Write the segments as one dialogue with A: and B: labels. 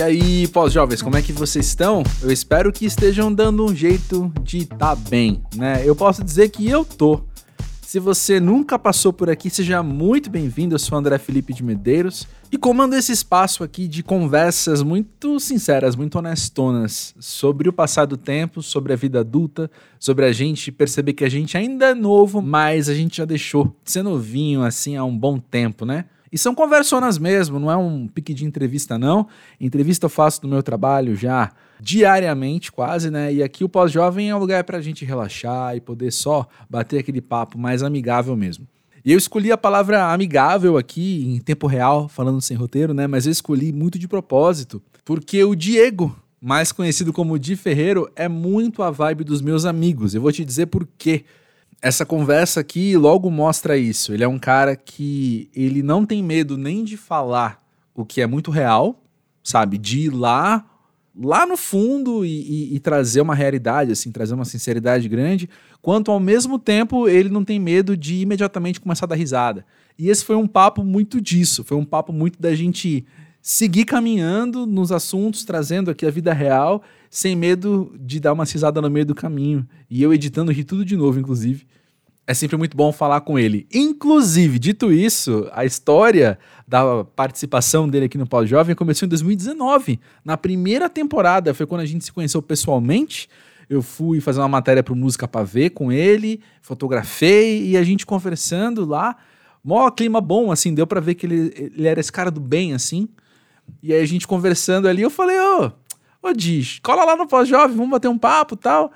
A: E aí, pós-jovens, como é que vocês estão? Eu espero que estejam dando um jeito de estar tá bem, né? Eu posso dizer que eu tô. Se você nunca passou por aqui, seja muito bem-vindo. Eu sou André Felipe de Medeiros e comando esse espaço aqui de conversas muito sinceras, muito honestonas sobre o passado tempo, sobre a vida adulta, sobre a gente perceber que a gente ainda é novo, mas a gente já deixou de ser novinho assim há um bom tempo, né? E são conversonas mesmo, não é um pique de entrevista, não. Entrevista eu faço no meu trabalho já diariamente, quase, né? E aqui o pós-jovem é um lugar para a gente relaxar e poder só bater aquele papo mais amigável mesmo. E eu escolhi a palavra amigável aqui em tempo real, falando sem roteiro, né? Mas eu escolhi muito de propósito, porque o Diego, mais conhecido como Di Ferreiro, é muito a vibe dos meus amigos. Eu vou te dizer por quê essa conversa aqui logo mostra isso. Ele é um cara que ele não tem medo nem de falar o que é muito real, sabe? De ir lá, lá no fundo e, e, e, trazer uma realidade, assim, trazer uma sinceridade grande, quanto ao mesmo tempo ele não tem medo de imediatamente começar a dar risada. E esse foi um papo muito disso, foi um papo muito da gente seguir caminhando nos assuntos, trazendo aqui a vida real, sem medo de dar uma cisada no meio do caminho. E eu editando rir tudo de novo, inclusive. É sempre muito bom falar com ele. Inclusive, dito isso, a história da participação dele aqui no Pau Jovem começou em 2019. Na primeira temporada, foi quando a gente se conheceu pessoalmente. Eu fui fazer uma matéria para Música para Ver com ele, fotografei e a gente conversando lá. Mó clima bom, assim, deu para ver que ele, ele era esse cara do bem, assim. E aí a gente conversando ali, eu falei, ô, ô Diz, cola lá no pós-jovem, vamos bater um papo tal.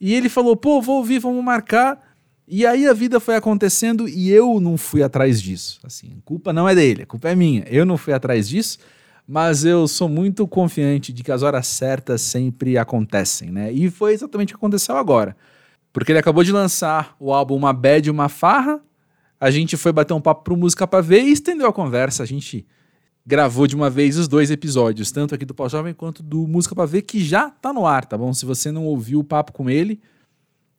A: E ele falou, pô, vou ouvir, vamos marcar. E aí a vida foi acontecendo e eu não fui atrás disso. Assim, a culpa não é dele, a culpa é minha. Eu não fui atrás disso, mas eu sou muito confiante de que as horas certas sempre acontecem, né? E foi exatamente o que aconteceu agora. Porque ele acabou de lançar o álbum Uma Bad e Uma Farra. A gente foi bater um papo pro Música Pra Ver e estendeu a conversa. A gente gravou de uma vez os dois episódios, tanto aqui do Pau Jovem quanto do Música Pra Ver, que já tá no ar, tá bom? Se você não ouviu o papo com ele,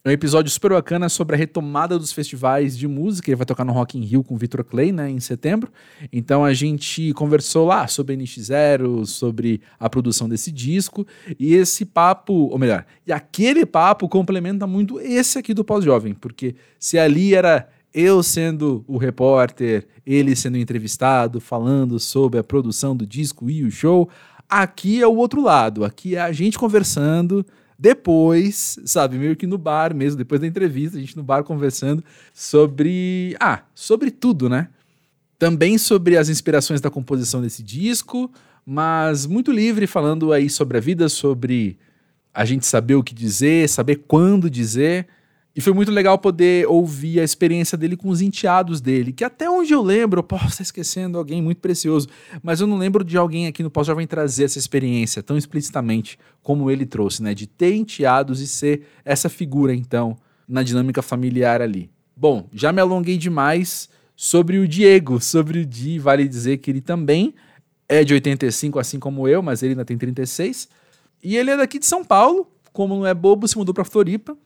A: é um episódio super bacana sobre a retomada dos festivais de música. Ele vai tocar no Rock in Rio com o Victor Clay, né, em setembro. Então a gente conversou lá sobre NX0, sobre a produção desse disco. E esse papo, ou melhor, e aquele papo complementa muito esse aqui do Pós-Jovem, porque se ali era eu sendo o repórter, ele sendo entrevistado, falando sobre a produção do disco e o show. Aqui é o outro lado, aqui é a gente conversando. Depois, sabe, meio que no bar mesmo, depois da entrevista, a gente no bar conversando sobre. Ah, sobre tudo, né? Também sobre as inspirações da composição desse disco, mas muito livre, falando aí sobre a vida, sobre a gente saber o que dizer, saber quando dizer. E foi muito legal poder ouvir a experiência dele com os enteados dele, que até onde eu lembro, eu posso estar esquecendo alguém muito precioso, mas eu não lembro de alguém aqui no Pós-Jovem trazer essa experiência tão explicitamente como ele trouxe, né? De ter enteados e ser essa figura, então, na dinâmica familiar ali. Bom, já me alonguei demais sobre o Diego, sobre o Di, vale dizer que ele também é de 85, assim como eu, mas ele ainda tem 36. E ele é daqui de São Paulo, como não é bobo, se mudou para Floripa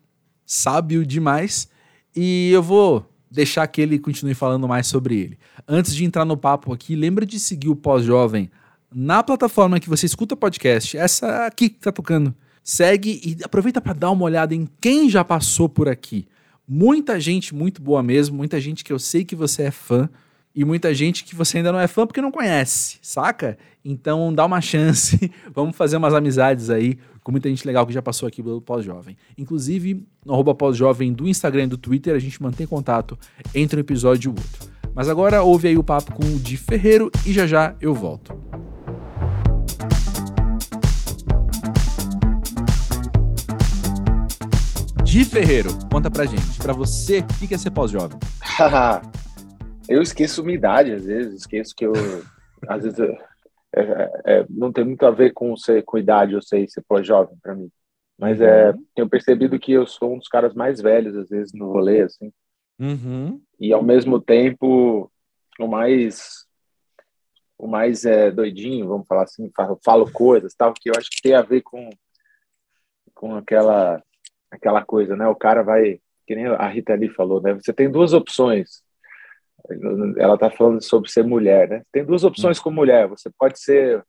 A: sábio demais. E eu vou deixar que ele continue falando mais sobre ele. Antes de entrar no papo aqui, lembra de seguir o Pós-Jovem na plataforma que você escuta podcast, essa aqui que tá tocando. Segue e aproveita para dar uma olhada em quem já passou por aqui. Muita gente muito boa mesmo, muita gente que eu sei que você é fã e muita gente que você ainda não é fã porque não conhece, saca? Então dá uma chance, vamos fazer umas amizades aí com muita gente legal que já passou aqui pelo Pós-Jovem. Inclusive, no arroba Pós-Jovem do Instagram e do Twitter, a gente mantém contato entre um episódio e o outro. Mas agora ouve aí o papo com o Di Ferreiro e já já eu volto. Di Ferreiro, conta pra gente, pra você, o que é ser pós-jovem?
B: eu esqueço minha idade, às vezes, esqueço que eu. às vezes eu é, é, não tem muito a ver com ser com idade, eu sei, ser pós-jovem para mim. Mas é, uhum. é, tenho percebido que eu sou um dos caras mais velhos, às vezes, no rolê, assim.
A: Uhum.
B: E, ao mesmo tempo, o mais o mais é, doidinho, vamos falar assim, falo, falo coisas, tal, que eu acho que tem a ver com, com aquela, aquela coisa, né? O cara vai, que nem a Rita ali falou, né? Você tem duas opções ela está falando sobre ser mulher, né? Tem duas opções com mulher. Você pode ser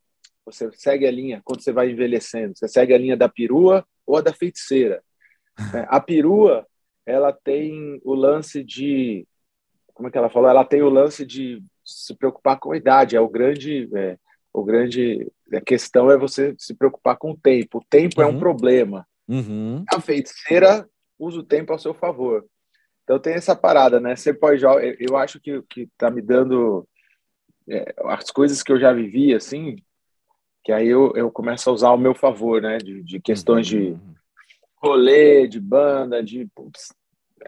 B: Você segue a linha quando você vai envelhecendo. Você segue a linha da perua ou a da feiticeira. É, a perua, ela tem o lance de. Como é que ela falou? Ela tem o lance de se preocupar com a idade. É o grande. É, o grande. A questão é você se preocupar com o tempo. O tempo uhum. é um uhum. problema.
A: Uhum.
B: A feiticeira usa o tempo ao seu favor. Então tem essa parada, né? Ser pós-jovem, eu acho que que tá me dando é, as coisas que eu já vivi, assim, que aí eu, eu começo a usar ao meu favor, né? De, de questões de uhum. rolê, de banda, de.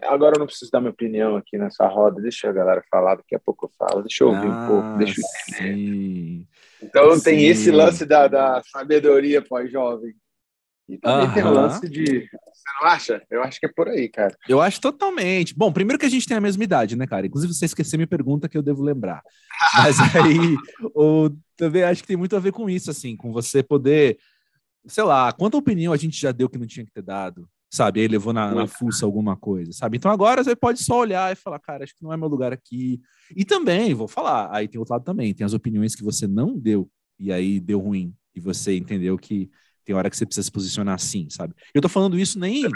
B: agora eu não preciso dar minha opinião aqui nessa roda, deixa a galera falar, daqui a pouco eu falo, deixa eu ouvir ah, um pouco, deixa eu entender. Então sim. tem esse lance da, da sabedoria pós-jovem. E também tem o lance de. Você não acha? Eu acho que é por aí, cara.
A: Eu acho totalmente. Bom, primeiro que a gente tem a mesma idade, né, cara? Inclusive, você esqueceu me pergunta que eu devo lembrar. Mas aí, o, também acho que tem muito a ver com isso, assim, com você poder. Sei lá, quanta opinião a gente já deu que não tinha que ter dado, sabe? Aí levou na, na fuça alguma coisa, sabe? Então agora você pode só olhar e falar, cara, acho que não é meu lugar aqui. E também, vou falar, aí tem outro lado também, tem as opiniões que você não deu e aí deu ruim e você entendeu que tem hora que você precisa se posicionar assim, sabe? Eu tô falando isso nem é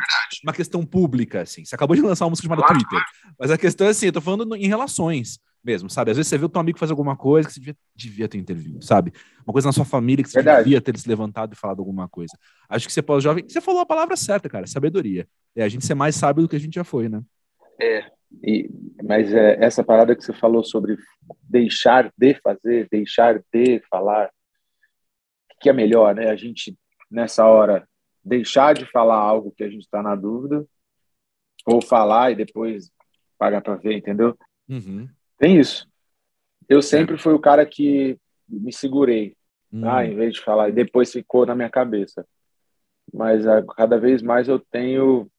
A: uma questão pública, assim. Você acabou de lançar uma música chamada claro, Twitter. Mas a questão é assim, eu tô falando em relações mesmo, sabe? Às vezes você vê o teu amigo faz alguma coisa que você devia, devia ter intervido, sabe? Uma coisa na sua família que você Verdade. devia ter se levantado e falado alguma coisa. Acho que você pode jovem. Você falou a palavra certa, cara, sabedoria. É a gente ser mais sábio do que a gente já foi, né?
B: É. E, mas é, essa parada que você falou sobre deixar de fazer, deixar de falar, que é melhor, né? A gente nessa hora deixar de falar algo que a gente está na dúvida ou falar e depois pagar para ver, entendeu?
A: Uhum.
B: Tem isso. Eu sempre fui o cara que me segurei, uhum. ah, em vez de falar, e depois ficou na minha cabeça. Mas a, ah, cada vez mais eu tenho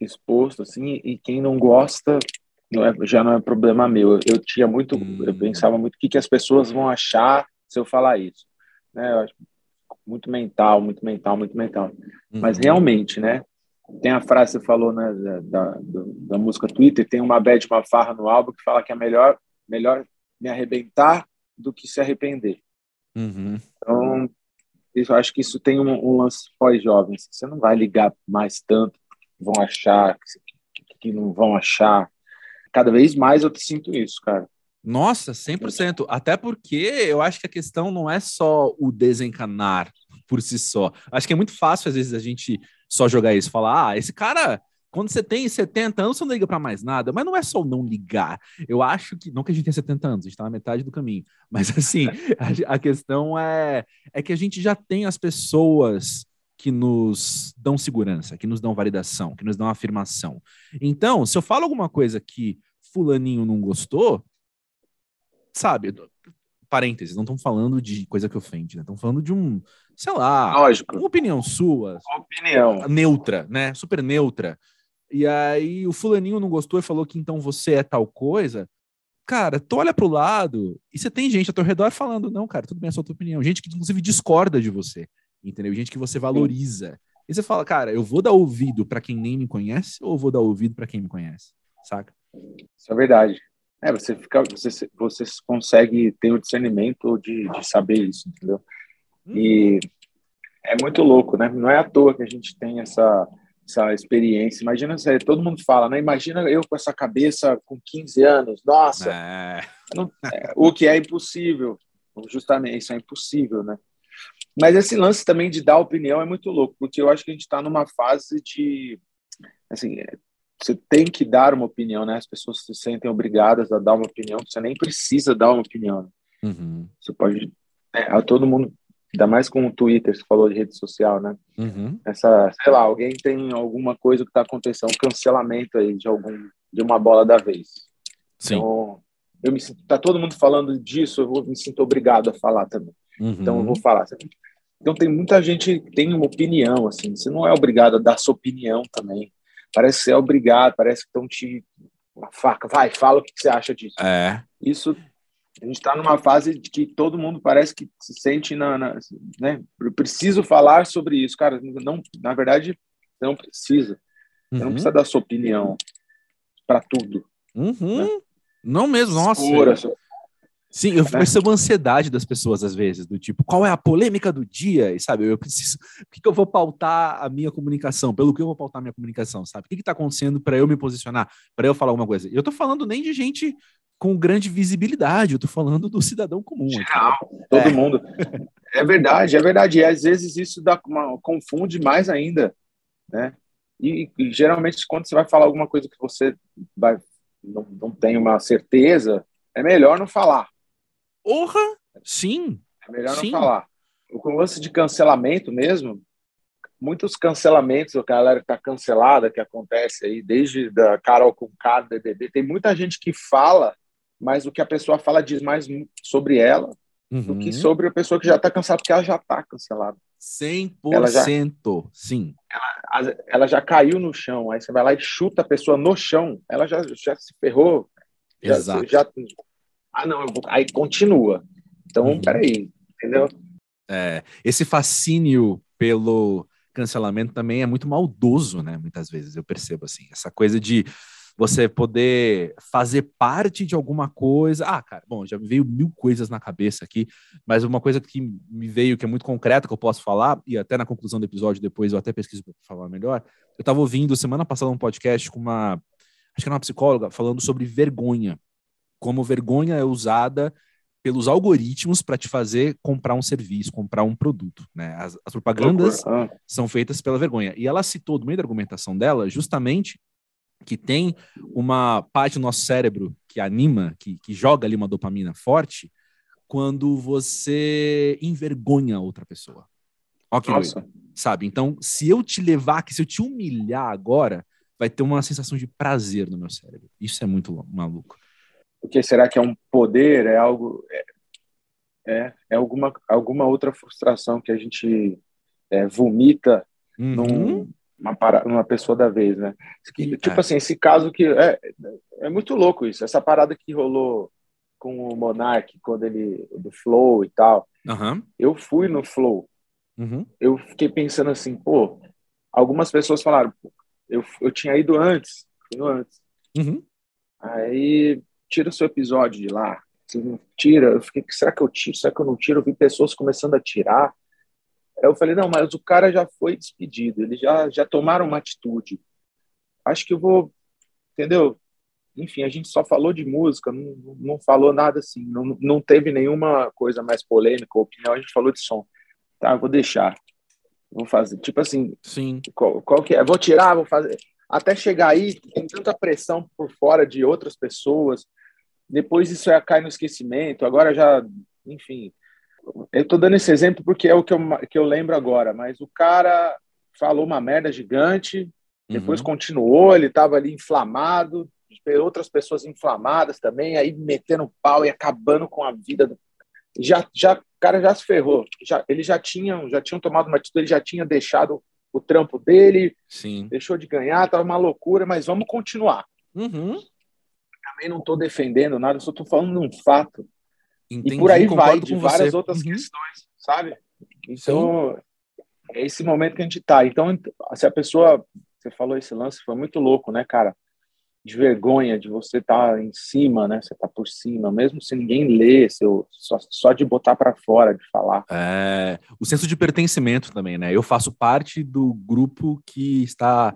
B: exposto, assim, e quem não gosta não é, já não é problema meu. Eu, eu tinha muito, uhum. eu pensava muito o que, que as pessoas vão achar se eu falar isso. Né? Eu acho, muito mental, muito mental, muito mental. Uhum. Mas realmente, né? Tem a frase que você falou né, da, da, da, música Twitter, tem uma bad, uma farra no álbum que fala que é melhor, melhor me arrebentar do que se arrepender.
A: Uhum.
B: Então, eu acho que isso tem um, um lance pós-jovem. Você não vai ligar mais tanto, vão achar, que, que não vão achar. Cada vez mais eu sinto isso, cara.
A: Nossa, 100%. Até porque eu acho que a questão não é só o desencanar por si só. Acho que é muito fácil, às vezes, a gente só jogar isso, falar, ah, esse cara, quando você tem 70 anos, você não liga para mais nada. Mas não é só não ligar. Eu acho que, não que a gente tenha 70 anos, a gente tá na metade do caminho. Mas, assim, a, a questão é, é que a gente já tem as pessoas que nos dão segurança, que nos dão validação, que nos dão afirmação. Então, se eu falo alguma coisa que fulaninho não gostou, sabe, parênteses, não estão falando de coisa que ofende, né? Estão falando de um, sei lá,
B: Lógico.
A: uma opinião sua.
B: Opinião.
A: Neutra, né? Super neutra. E aí o fulaninho não gostou e falou que então você é tal coisa. Cara, tu olha pro lado e você tem gente ao teu redor falando, não, cara, tudo bem, é a sua opinião. Gente que inclusive discorda de você, entendeu? Gente que você valoriza. Sim. E você fala, cara, eu vou dar ouvido para quem nem me conhece ou vou dar ouvido para quem me conhece? Saca?
B: Isso é verdade. É, você fica, você, você consegue ter o discernimento de, de saber isso, entendeu? E é muito louco, né? Não é à toa que a gente tem essa, essa experiência. Imagina, todo mundo fala, né? Imagina eu com essa cabeça com 15 anos, nossa!
A: É.
B: Não, é, o que é impossível, justamente, isso é impossível, né? Mas esse lance também de dar opinião é muito louco, porque eu acho que a gente está numa fase de, assim, você tem que dar uma opinião, né? As pessoas se sentem obrigadas a dar uma opinião, você nem precisa dar uma opinião. Né?
A: Uhum.
B: Você pode. É, todo mundo, ainda mais com o Twitter, você falou de rede social, né?
A: Uhum.
B: Essa, sei lá, alguém tem alguma coisa que está acontecendo, um cancelamento aí de algum de uma bola da vez.
A: Sim.
B: Então, eu me sinto, tá todo mundo falando disso, eu vou, me sinto obrigado a falar também.
A: Uhum.
B: Então eu vou falar. Então tem muita gente que tem uma opinião, assim, você não é obrigado a dar sua opinião também. Parece que você é obrigado, parece que estão te. Uma faca, vai, fala o que você acha disso.
A: É.
B: Isso, a gente está numa fase de que todo mundo parece que se sente na. na né? Eu preciso falar sobre isso. Cara, não, na verdade, não precisa. Você uhum. não precisa dar sua opinião para tudo.
A: Uhum. Né? Não mesmo, nossa.
B: Escura,
A: Sim, eu né? percebo a ansiedade das pessoas às vezes, do tipo, qual é a polêmica do dia? E sabe, eu preciso. O que, que eu vou pautar a minha comunicação? Pelo que eu vou pautar a minha comunicação, sabe? O que está acontecendo para eu me posicionar, para eu falar alguma coisa? E eu tô falando nem de gente com grande visibilidade, eu tô falando do cidadão comum.
B: Geral, todo é. mundo. É verdade, é verdade. E às vezes isso dá uma, confunde mais ainda, né? E, e, geralmente quando você vai falar alguma coisa que você vai, não, não tem uma certeza, é melhor não falar.
A: Porra! Sim.
B: É melhor Sim. não falar. O lance de cancelamento mesmo, muitos cancelamentos, a galera que tá cancelada, que acontece aí, desde da Carol com K, BBB, tem muita gente que fala, mas o que a pessoa fala diz mais sobre ela uhum. do que uhum. sobre a pessoa que já está cancelada, porque ela já está cancelada.
A: 100%, ela já, sim.
B: Ela, ela, já caiu no chão, aí você vai lá e chuta a pessoa no chão, ela já, já se ferrou.
A: Exato.
B: Já, já ah, não, vou... aí continua. Então, uhum. peraí, entendeu?
A: É, esse fascínio pelo cancelamento também é muito maldoso, né? Muitas vezes eu percebo assim, essa coisa de você poder fazer parte de alguma coisa. Ah, cara, bom, já me veio mil coisas na cabeça aqui, mas uma coisa que me veio que é muito concreta que eu posso falar, e até na conclusão do episódio depois eu até pesquiso para falar melhor. Eu estava ouvindo semana passada um podcast com uma, acho que era uma psicóloga, falando sobre vergonha como vergonha é usada pelos algoritmos para te fazer comprar um serviço, comprar um produto. Né? As, as propagandas ah. são feitas pela vergonha. E ela citou, no meio da argumentação dela, justamente que tem uma parte do nosso cérebro que anima, que, que joga ali uma dopamina forte, quando você envergonha outra pessoa. Ok, sabe? Então, se eu te levar aqui, se eu te humilhar agora, vai ter uma sensação de prazer no meu cérebro. Isso é muito maluco.
B: Porque será que é um poder? É algo. É, é, é alguma, alguma outra frustração que a gente é, vomita uhum. num, uma, uma pessoa da vez, né? Que, tipo assim, esse caso que. É, é muito louco isso. Essa parada que rolou com o Monark, quando ele. do Flow e tal.
A: Uhum.
B: Eu fui no Flow. Uhum. Eu fiquei pensando assim, pô. Algumas pessoas falaram, eu, eu tinha ido antes. Ido antes.
A: Uhum.
B: Aí tira o seu episódio de lá. Você não tira. Eu fiquei, será que eu tiro? Será que eu não tiro? Eu vi pessoas começando a tirar. Eu falei, não, mas o cara já foi despedido, eles já, já tomaram uma atitude. Acho que eu vou, entendeu? Enfim, a gente só falou de música, não, não falou nada assim, não, não teve nenhuma coisa mais polêmica, opinião, a gente falou de som. Tá, vou deixar. Vou fazer. Tipo assim,
A: Sim.
B: Qual, qual que é? Vou tirar, vou fazer. Até chegar aí, tem tanta pressão por fora de outras pessoas, depois isso já cai no esquecimento, agora já, enfim. Eu estou dando esse exemplo porque é o que eu, que eu lembro agora, mas o cara falou uma merda gigante, depois uhum. continuou, ele estava ali inflamado, outras pessoas inflamadas também, aí metendo pau e acabando com a vida. Do... Já, já, o cara já se ferrou. Já, eles já tinham, já tinham tomado uma atitude, ele já tinha deixado o trampo dele,
A: Sim.
B: deixou de ganhar, estava uma loucura, mas vamos continuar.
A: Uhum
B: também não estou defendendo nada, só estou falando um fato. Entendi, e por aí vai, de várias você. outras uhum. questões, sabe? Então, Sim. é esse momento que a gente está. Então, se a pessoa. Você falou esse lance, foi muito louco, né, cara? De vergonha de você estar tá em cima, né? Você tá por cima, mesmo se ninguém lê, seu, só, só de botar para fora, de falar.
A: É, o senso de pertencimento também, né? Eu faço parte do grupo que está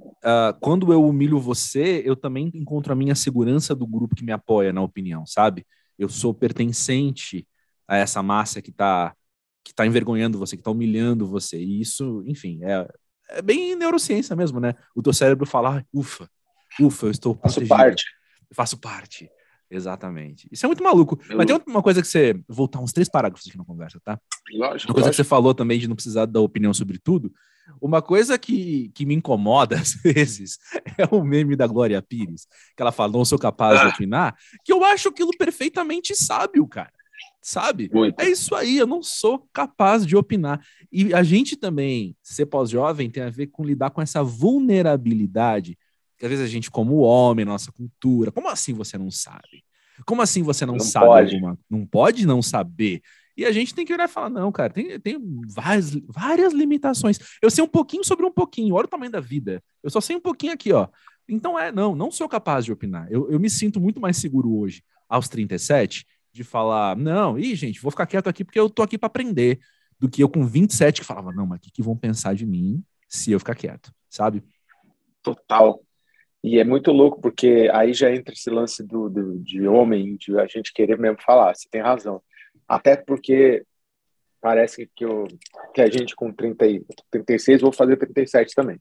A: uh, quando eu humilho você, eu também encontro a minha segurança do grupo que me apoia na opinião, sabe? Eu sou pertencente a essa massa que está que tá envergonhando você, que está humilhando você. E isso, enfim, é, é bem neurociência mesmo, né? O teu cérebro falar, ufa, ufa, eu estou
B: Faço parte.
A: Eu faço parte. Exatamente. Isso é muito maluco. Eu... Mas tem uma coisa que você. Voltar uns três parágrafos aqui na conversa, tá?
B: Lógico.
A: Uma coisa
B: lógico.
A: que você falou também de não precisar dar opinião sobre tudo. Uma coisa que, que me incomoda às vezes é o meme da Glória Pires, que ela fala, não sou capaz ah. de opinar, que eu acho aquilo perfeitamente sábio, cara. Sabe?
B: Muito.
A: É isso aí, eu não sou capaz de opinar. E a gente também, ser pós-jovem, tem a ver com lidar com essa vulnerabilidade que às vezes a gente, como homem, nossa cultura, como assim você não sabe? Como assim você não, não sabe pode. alguma? Não pode não saber. E a gente tem que olhar e falar, não, cara, tem, tem várias, várias limitações. Eu sei um pouquinho sobre um pouquinho, olha o tamanho da vida. Eu só sei um pouquinho aqui, ó. Então é, não, não sou capaz de opinar. Eu, eu me sinto muito mais seguro hoje, aos 37, de falar, não, ih, gente, vou ficar quieto aqui porque eu tô aqui para aprender, do que eu com 27 que falava, não, mas o que, que vão pensar de mim se eu ficar quieto, sabe?
B: Total. E é muito louco, porque aí já entra esse lance do, do, de homem, de a gente querer mesmo falar, você tem razão. Até porque parece que, eu, que a gente com 30, 36, vou fazer 37 também.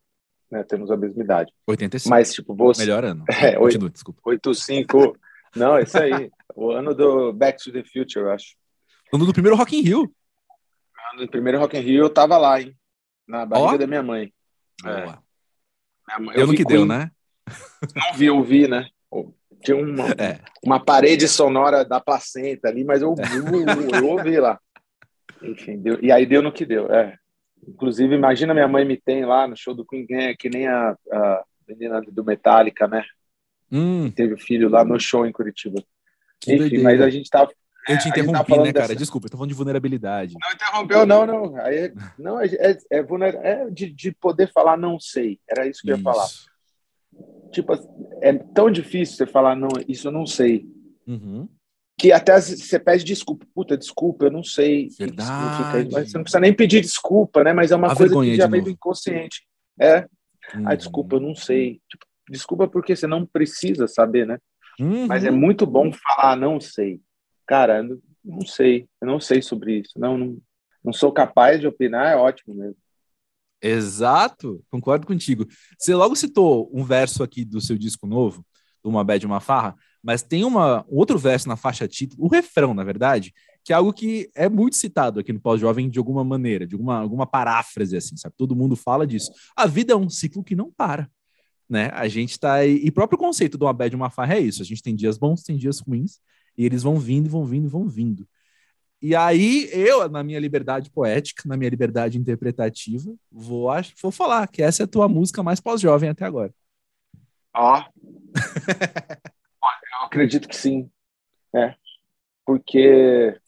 B: Né? Temos a mesma idade.
A: 85.
B: Mas, tipo, você.
A: Melhor ano.
B: É, Continua, desculpa. 85. Não, é isso aí. o ano do Back to the Future, eu acho.
A: Ano do primeiro Rock in Rio.
B: Ano do primeiro Rock in Rio, eu tava lá, hein? Na barriga oh. da minha mãe.
A: É. Mãe, deu no que deu, né?
B: Não vi, eu vi, né? Tinha uma, é. uma parede sonora da placenta ali, mas eu, eu, eu ouvi lá. Enfim, deu, e aí deu no que deu. É. Inclusive, imagina minha mãe me tem lá no show do Queen, é, que nem a, a menina do Metallica, né?
A: Hum.
B: Teve filho lá no show em Curitiba. Que Enfim, doideira. mas a gente tava.
A: Eu te interrompi, né, cara? Dessa... Desculpa, eu tô falando de vulnerabilidade.
B: Não interrompeu, não, não. Aí, não, é, é, é, é de, de, poder falar não sei. Era isso que eu ia falar. Tipo, é tão difícil você falar, não, isso eu não sei.
A: Uhum.
B: Que até você pede desculpa. Puta, desculpa, eu não sei.
A: Verdade.
B: Mas você não precisa nem pedir desculpa, né? Mas é uma A coisa que já vem do inconsciente. É. Uhum. Ah, desculpa, eu não sei. Tipo, desculpa porque você não precisa saber, né?
A: Uhum.
B: Mas é muito bom falar, não sei. Cara, não sei. Eu não sei sobre isso. Não, não, não sou capaz de opinar, é ótimo mesmo.
A: Exato, concordo contigo. Você logo citou um verso aqui do seu disco novo, do Uma Bad Uma Farra, mas tem uma, um outro verso na faixa título, o refrão, na verdade, que é algo que é muito citado aqui no Pós-Jovem de alguma maneira, de alguma, alguma paráfrase, assim, sabe? Todo mundo fala disso. A vida é um ciclo que não para, né? A gente tá aí... E próprio conceito do Uma Bad Uma Farra é isso, a gente tem dias bons, tem dias ruins, e eles vão vindo, vão vindo, vão vindo. E aí, eu, na minha liberdade poética, na minha liberdade interpretativa, vou, vou falar que essa é a tua música mais pós-jovem até agora.
B: Ó. eu acredito que sim. É. Porque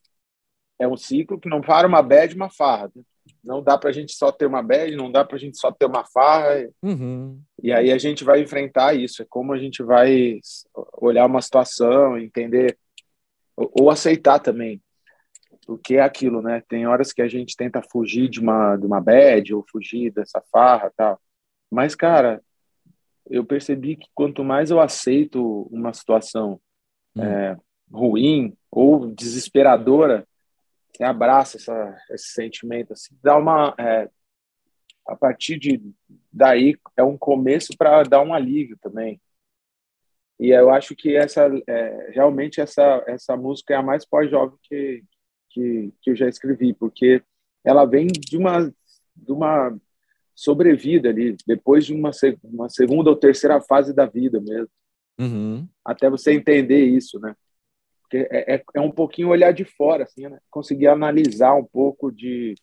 B: é um ciclo que não para uma bad uma farra. Não dá para a gente só ter uma bad, não dá para a gente só ter uma farra.
A: Uhum.
B: E aí a gente vai enfrentar isso. É como a gente vai olhar uma situação, entender, ou aceitar também porque é aquilo, né? Tem horas que a gente tenta fugir de uma, de uma bad ou fugir dessa farra tal. Mas, cara, eu percebi que quanto mais eu aceito uma situação hum. é, ruim ou desesperadora, você abraça essa, esse sentimento, assim, dá uma. É, a partir de daí é um começo para dar um alívio também. E eu acho que essa é, realmente essa essa música é a mais pós-jovem que, que, que eu já escrevi, porque ela vem de uma, de uma sobrevida ali, depois de uma, uma segunda ou terceira fase da vida mesmo.
A: Uhum.
B: Até você entender isso, né? Porque é, é, é, um pouquinho olhar de fora, assim, né? Conseguir analisar um pouco de,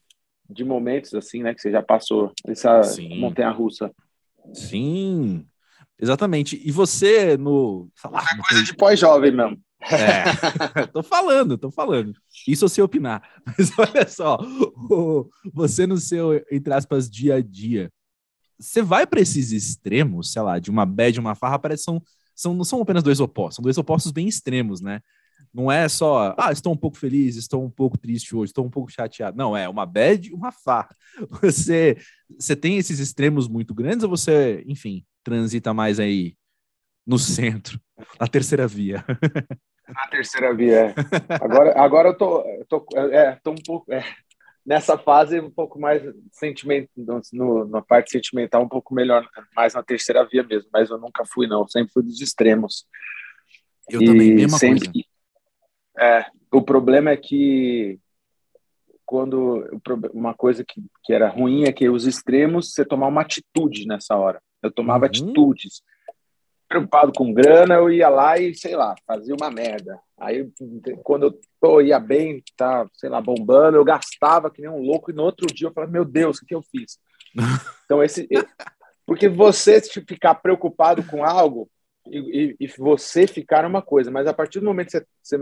B: de momentos, assim, né? Que você já passou, essa montanha-russa.
A: Sim, exatamente. E você, no...
B: Sei lá, é coisa de pós-jovem mesmo.
A: É, tô falando, tô falando. Isso sei opinar. Mas olha só, você no seu, entre aspas, dia a dia, você vai para esses extremos, sei lá, de uma bad, uma farra, parece que são, são, não são apenas dois opostos, são dois opostos bem extremos, né? Não é só, ah, estou um pouco feliz, estou um pouco triste hoje, estou um pouco chateado. Não, é uma bad e uma farra. Você, você tem esses extremos muito grandes ou você, enfim, transita mais aí no centro, na terceira via?
B: Na terceira via, é. Agora, agora eu tô, tô, é, tô um pouco é, nessa fase um pouco mais sentimento, no, na parte sentimental um pouco melhor, mais na terceira via mesmo. Mas eu nunca fui não, sempre fui dos extremos.
A: Eu e também, mesma sempre, coisa.
B: É, o problema é que quando uma coisa que, que era ruim é que os extremos você tomar uma atitude nessa hora. Eu tomava uhum. atitudes preocupado com grana, eu ia lá e, sei lá, fazia uma merda. Aí, quando eu ia bem, tá, sei lá, bombando, eu gastava que nem um louco, e no outro dia eu falava, meu Deus, o que, que eu fiz? Então, esse. Porque você ficar preocupado com algo e, e, e você ficar uma coisa, mas a partir do momento que você, você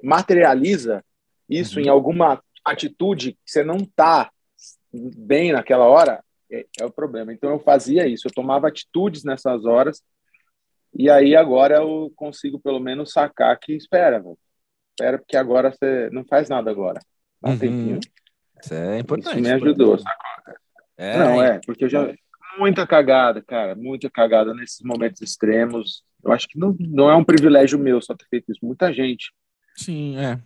B: materializa isso uhum. em alguma atitude que você não tá bem naquela hora, é, é o problema. Então, eu fazia isso, eu tomava atitudes nessas horas e aí agora eu consigo pelo menos sacar que espera, velho. espera, porque agora você não faz nada agora. Dá um uhum. tempinho.
A: Isso é importante.
B: Isso me ajudou, saca? É, não, é, porque eu já. Muita cagada, cara, muita cagada nesses momentos extremos. Eu acho que não, não é um privilégio meu só ter feito isso. Muita gente.
A: Sim, é.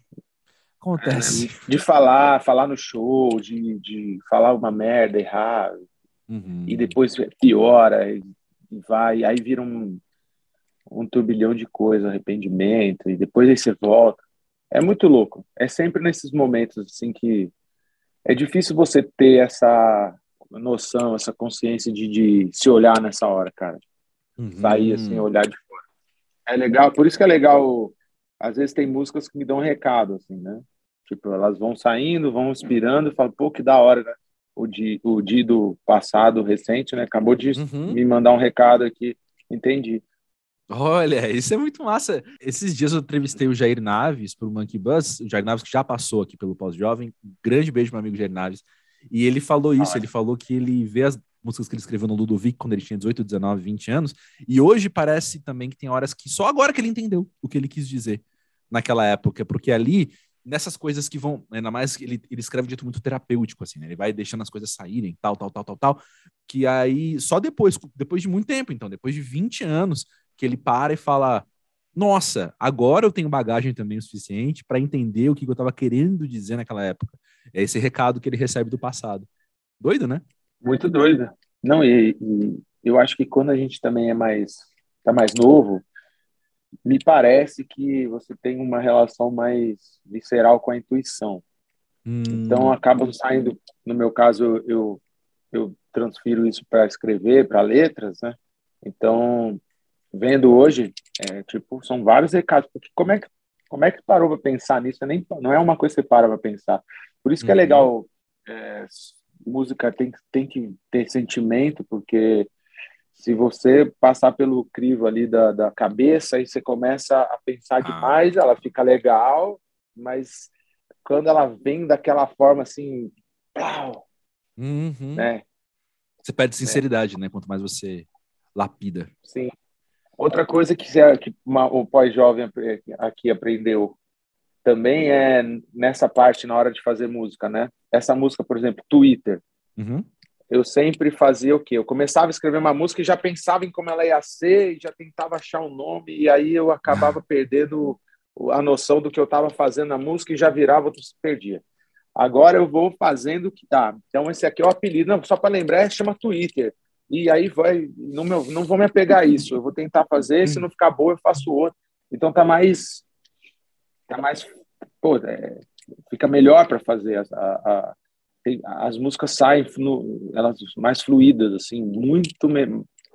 A: Acontece.
B: É, de falar, falar no show, de, de falar uma merda, errar, uhum. e depois piora, e vai, aí vira um, um turbilhão de coisas, arrependimento, e depois aí você volta. É muito louco. É sempre nesses momentos assim que é difícil você ter essa noção, essa consciência de, de se olhar nessa hora, cara. Uhum. Sair assim, olhar de fora. É legal, por isso que é legal. Às vezes tem músicas que me dão um recado, assim, né? Tipo, elas vão saindo, vão inspirando, e falo, pô, que da hora, né? O Di, o Di do passado, recente, né? Acabou de uhum. me mandar um recado aqui. Entendi.
A: Olha, isso é muito massa. Esses dias eu entrevistei o Jair Naves para o Monkey Bus, o Jair Naves que já passou aqui pelo Pós-Jovem. grande beijo, meu amigo Jair Naves. E ele falou isso, ah, ele falou que ele vê as músicas que ele escreveu no Ludovic quando ele tinha 18, 19, 20 anos, e hoje parece também que tem horas que só agora que ele entendeu o que ele quis dizer naquela época, porque ali nessas coisas que vão, ainda mais ele, ele escreve de jeito muito terapêutico, assim, né? Ele vai deixando as coisas saírem, tal, tal, tal, tal, tal, que aí, só depois, depois de muito tempo, então, depois de 20 anos, que ele para e fala: Nossa, agora eu tenho bagagem também o suficiente para entender o que eu estava querendo dizer naquela época. É esse recado que ele recebe do passado. Doido, né?
B: Muito doido. Não, e, e eu acho que quando a gente também é mais tá mais novo, me parece que você tem uma relação mais visceral com a intuição. Hum. Então acaba saindo, no meu caso, eu, eu transfiro isso para escrever, para letras, né? Então, vendo hoje, é, tipo, são vários recados, porque como é que como é que parou para pensar nisso? Nem, não é uma coisa que você para para pensar. Por isso que é uhum. é legal, é, música tem, tem que ter sentimento, porque se você passar pelo crivo ali da, da cabeça, aí você começa a pensar ah. demais, ela fica legal, mas quando ela vem daquela forma assim,
A: uhum. né? Você perde sinceridade, é. né? Quanto mais você lapida.
B: Sim. Outra coisa que, que uma, o pós-jovem aqui aprendeu também é nessa parte na hora de fazer música, né? Essa música, por exemplo, Twitter. Uhum. Eu sempre fazia o quê? Eu começava a escrever uma música e já pensava em como ela ia ser, e já tentava achar um nome, e aí eu acabava perdendo a noção do que eu estava fazendo na música e já virava outro se perdia. Agora eu vou fazendo o que dá. Então esse aqui é o apelido, não, só para lembrar, chama Twitter e aí vai, não, meu, não vou me apegar a isso, eu vou tentar fazer, se não ficar boa, eu faço outro. Então tá mais, tá mais, pô, é, fica melhor para fazer. A, a, a, as músicas saem, no, elas mais fluídas, assim, muito,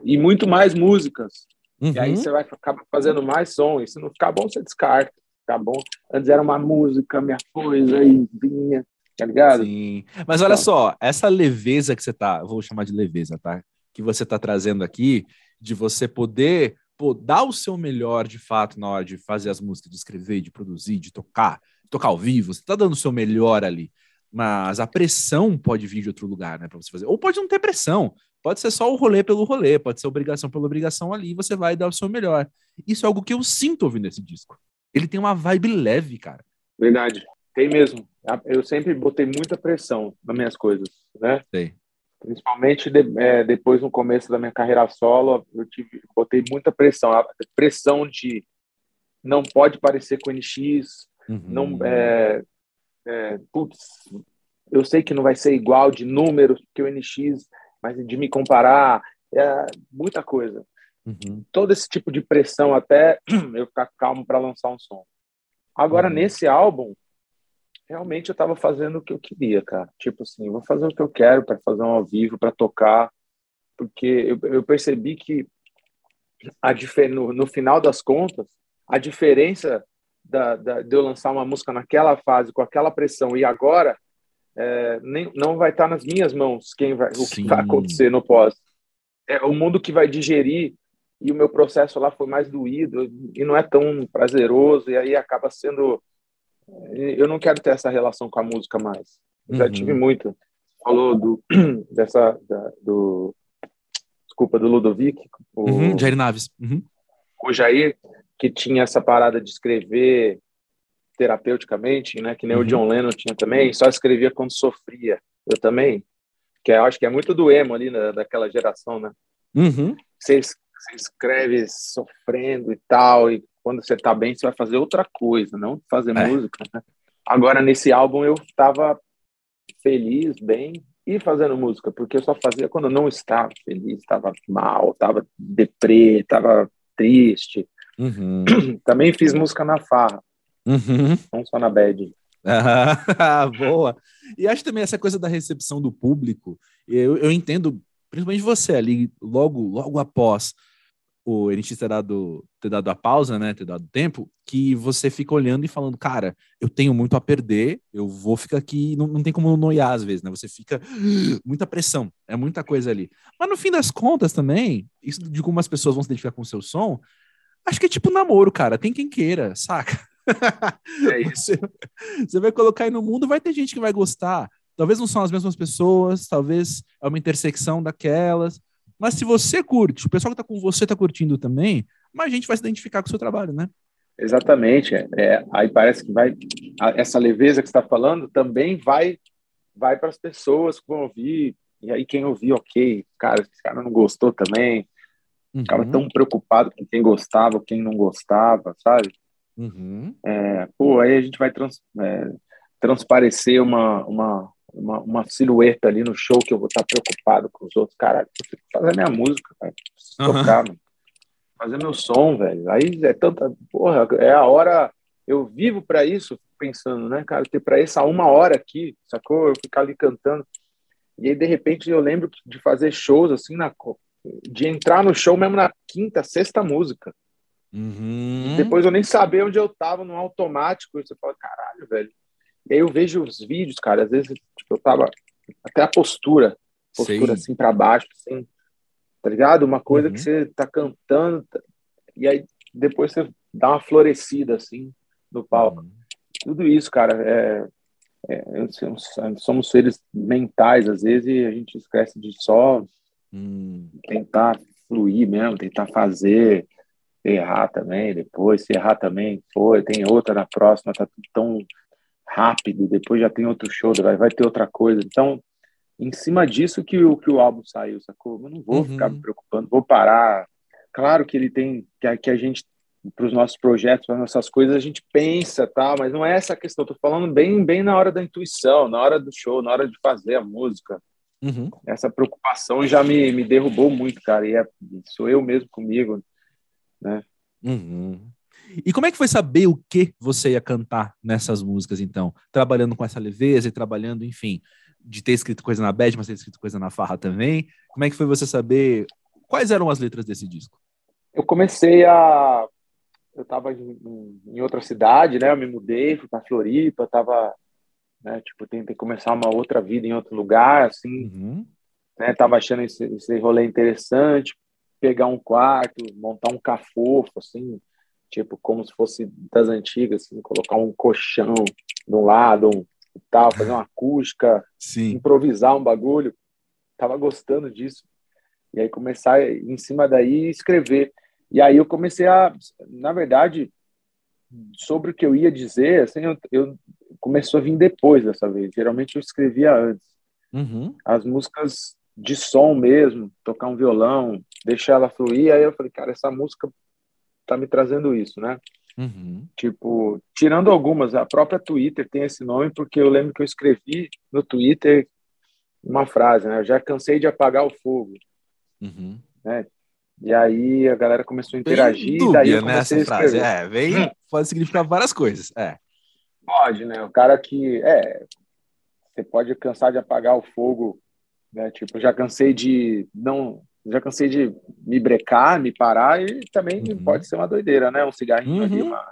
B: e muito mais músicas. Uhum. E aí você vai acabar fazendo mais som, e se não ficar bom, você descarta. Ficar bom. Antes era uma música, minha coisa, e vinha, tá ligado?
A: Sim. Mas olha então. só, essa leveza que você tá, vou chamar de leveza, tá? Que você está trazendo aqui, de você poder pô, dar o seu melhor de fato na hora de fazer as músicas, de escrever, de produzir, de tocar, tocar ao vivo, você está dando o seu melhor ali. Mas a pressão pode vir de outro lugar, né, para você fazer. Ou pode não ter pressão, pode ser só o rolê pelo rolê, pode ser obrigação pela obrigação ali, você vai dar o seu melhor. Isso é algo que eu sinto ouvindo esse disco. Ele tem uma vibe leve, cara.
B: Verdade. Tem mesmo. Eu sempre botei muita pressão nas minhas coisas, né?
A: Sei.
B: Principalmente de, é, depois no começo da minha carreira solo, eu tive, botei muita pressão, a pressão de não pode parecer com o NX, uhum. não é, é, putz, eu sei que não vai ser igual de números que o NX, mas de me comparar, é muita coisa. Uhum. Todo esse tipo de pressão até eu ficar calmo para lançar um som. Agora, uhum. nesse álbum, realmente eu estava fazendo o que eu queria, cara. Tipo assim, vou fazer o que eu quero para fazer um ao vivo, para tocar, porque eu, eu percebi que a no, no final das contas, a diferença da, da, de eu lançar uma música naquela fase, com aquela pressão, e agora, é, nem, não vai estar nas minhas mãos quem vai, o que vai acontecer no pós. É o mundo que vai digerir, e o meu processo lá foi mais doído, e não é tão prazeroso, e aí acaba sendo eu não quero ter essa relação com a música mais. uhum. Já tive muito. Falou do dessa da, do desculpa do Ludovic,
A: o uhum, Jair Naves. Uhum.
B: O Jair que tinha essa parada de escrever terapeuticamente, né? Que nem uhum. o John Lennon tinha também, só escrevia quando sofria. Eu também, que eu acho que é muito do emo ali né, daquela geração, né?
A: Uhum.
B: Você, você escreve sofrendo e tal, e quando você tá bem, você vai fazer outra coisa, não fazer é. música. Né? Agora, nesse álbum, eu tava feliz, bem, e fazendo música, porque eu só fazia quando eu não estava feliz, estava mal, estava deprê, estava triste.
A: Uhum.
B: Também fiz música na farra,
A: uhum.
B: não só na bad.
A: Ah, boa. E acho também essa coisa da recepção do público, eu, eu entendo, principalmente você ali, logo, logo após o NX ter dado, ter dado a pausa, né, ter dado tempo, que você fica olhando e falando, cara, eu tenho muito a perder, eu vou ficar aqui, não, não tem como noiar às vezes, né, você fica, muita pressão, é muita coisa ali. Mas no fim das contas também, isso de como as pessoas vão se identificar com o seu som, acho que é tipo namoro, cara, tem quem queira, saca?
B: É isso.
A: Você, você vai colocar aí no mundo, vai ter gente que vai gostar. Talvez não são as mesmas pessoas, talvez é uma intersecção daquelas, mas se você curte, o pessoal que está com você está curtindo também, mais gente vai se identificar com o seu trabalho, né?
B: Exatamente. É, aí parece que vai essa leveza que está falando também vai vai para as pessoas que vão ouvir e aí quem ouvir, ok, cara, esse cara não gostou também, uhum. ficava tão preocupado com quem gostava, quem não gostava, sabe?
A: Uhum.
B: É, pô, aí a gente vai trans, é, transparecer uma, uma, uma, uma, silhueta ali no show que eu vou estar preocupado com os outros. Caralho, eu tenho que fazer minha música, cara. Preciso uhum. tocar, mano. Fazer meu som, velho. Aí é tanta. Porra, é a hora. Eu vivo para isso, pensando, né, cara? Ter para essa uma hora aqui, sacou? Eu ficar ali cantando. E aí, de repente, eu lembro de fazer shows assim, na, de entrar no show mesmo na quinta, sexta música.
A: Uhum.
B: Depois eu nem sabia onde eu tava no automático. E você fala, caralho, velho. E aí eu vejo os vídeos, cara, às vezes tipo, eu tava até a postura, postura Sim. assim para baixo, assim, tá ligado? Uma coisa uhum. que você tá cantando tá, e aí depois você dá uma florescida assim no palco. Uhum. Tudo isso, cara, é, é, somos seres mentais às vezes e a gente esquece de só
A: uhum.
B: tentar fluir mesmo, tentar fazer, errar também depois, se errar também, foi, tem outra na próxima, tá tudo tão rápido, depois já tem outro show, vai, vai ter outra coisa. Então, em cima disso que o, que o álbum saiu, sacou? Eu não vou uhum. ficar me preocupando, vou parar. Claro que ele tem, que a, que a gente, para os nossos projetos, para nossas coisas, a gente pensa, tá? mas não é essa a questão. Estou falando bem, bem na hora da intuição, na hora do show, na hora de fazer a música.
A: Uhum.
B: Essa preocupação já me, me derrubou muito, cara, e é, sou eu mesmo comigo, né?
A: Uhum. E como é que foi saber o que você ia cantar nessas músicas, então? Trabalhando com essa leveza e trabalhando, enfim, de ter escrito coisa na bad, mas ter escrito coisa na farra também. Como é que foi você saber quais eram as letras desse disco?
B: Eu comecei a. Eu estava em, em, outra cidade, né? Eu me mudei, fui para Floripa, estava, né? Tipo, tentei começar uma outra vida em outro lugar, assim.
A: Uhum.
B: Né? Tava achando esse, esse rolê interessante, pegar um quarto, montar um cafofo, assim, tipo como se fosse das antigas, assim, colocar um colchão do lado, um, tal, fazer uma acústica,
A: Sim.
B: improvisar um bagulho. Tava gostando disso. E aí começar em cima daí escrever. E aí eu comecei a, na verdade, sobre o que eu ia dizer, assim, eu, eu começou a vir depois dessa vez. Geralmente eu escrevia antes.
A: Uhum.
B: As músicas de som mesmo, tocar um violão, deixar ela fluir. Aí eu falei, cara, essa música tá me trazendo isso, né?
A: Uhum.
B: Tipo, tirando algumas, a própria Twitter tem esse nome porque eu lembro que eu escrevi no Twitter uma frase, né? Eu já cansei de apagar o fogo,
A: uhum.
B: né? E aí a galera começou a interagir,
A: dúbia,
B: daí eu
A: né, essa frase. É, vem, hum. pode significar várias coisas. É.
B: Pode, né? O cara que é, você pode cansar de apagar o fogo, né? Tipo, já cansei de não já cansei de me brecar, me parar, e também uhum. pode ser uma doideira, né? Um cigarrinho uhum. ali, uma...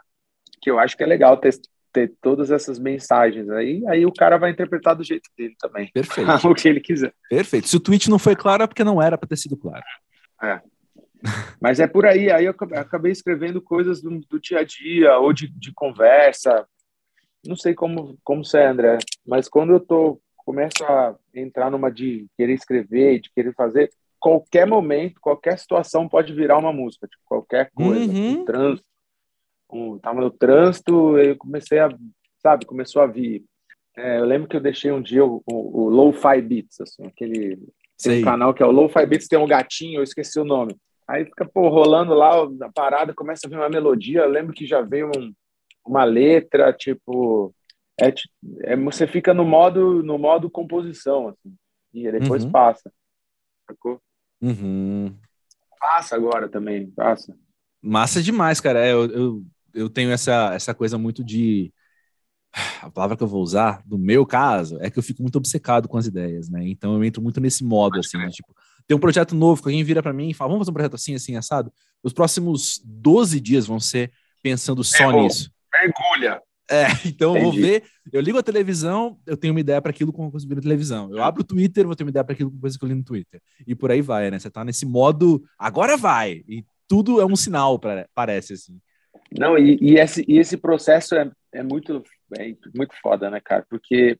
B: que eu acho que é legal ter, ter todas essas mensagens aí, aí o cara vai interpretar do jeito dele também.
A: Perfeito.
B: o que ele quiser.
A: Perfeito. Se o tweet não foi claro, é porque não era para ter sido claro.
B: É. Mas é por aí. Aí eu acabei escrevendo coisas do, do dia a dia ou de, de conversa. Não sei como, como você é, André, mas quando eu tô começo a entrar numa de querer escrever, de querer fazer, qualquer momento, qualquer situação pode virar uma música, tipo, qualquer coisa,
A: uhum.
B: um trânsito, um, tava no trânsito, eu comecei a, sabe, começou a vir. É, eu lembro que eu deixei um dia o, o, o Low-Fi Beats, assim, aquele, aquele canal que é o Low-Fi Beats, tem um gatinho, eu esqueci o nome. Aí fica, pô, rolando lá a parada, começa a vir uma melodia, eu lembro que já veio um, uma letra, tipo, é, é, você fica no modo, no modo composição, assim, e depois uhum. passa, sacou?
A: Uhum.
B: Passa agora também, passa.
A: Massa demais, cara. É, eu, eu, eu tenho essa, essa coisa muito de. A palavra que eu vou usar, no meu caso, é que eu fico muito obcecado com as ideias, né? Então eu entro muito nesse modo, assim, né? tipo, tem um projeto novo que alguém vira para mim e fala, vamos fazer um projeto assim, assim, assado. Os próximos 12 dias vão ser pensando só nisso.
B: Mergulha.
A: É, então Entendi. eu vou ver, eu ligo a televisão, eu tenho uma ideia para aquilo com coisa que eu na televisão. Eu abro o Twitter, vou ter uma ideia para aquilo com coisa que eu li no Twitter. E por aí vai, né? Você tá nesse modo, agora vai. E tudo é um sinal, pra, parece assim.
B: Não, e, e, esse, e esse processo é, é muito, é muito foda, né, cara? Porque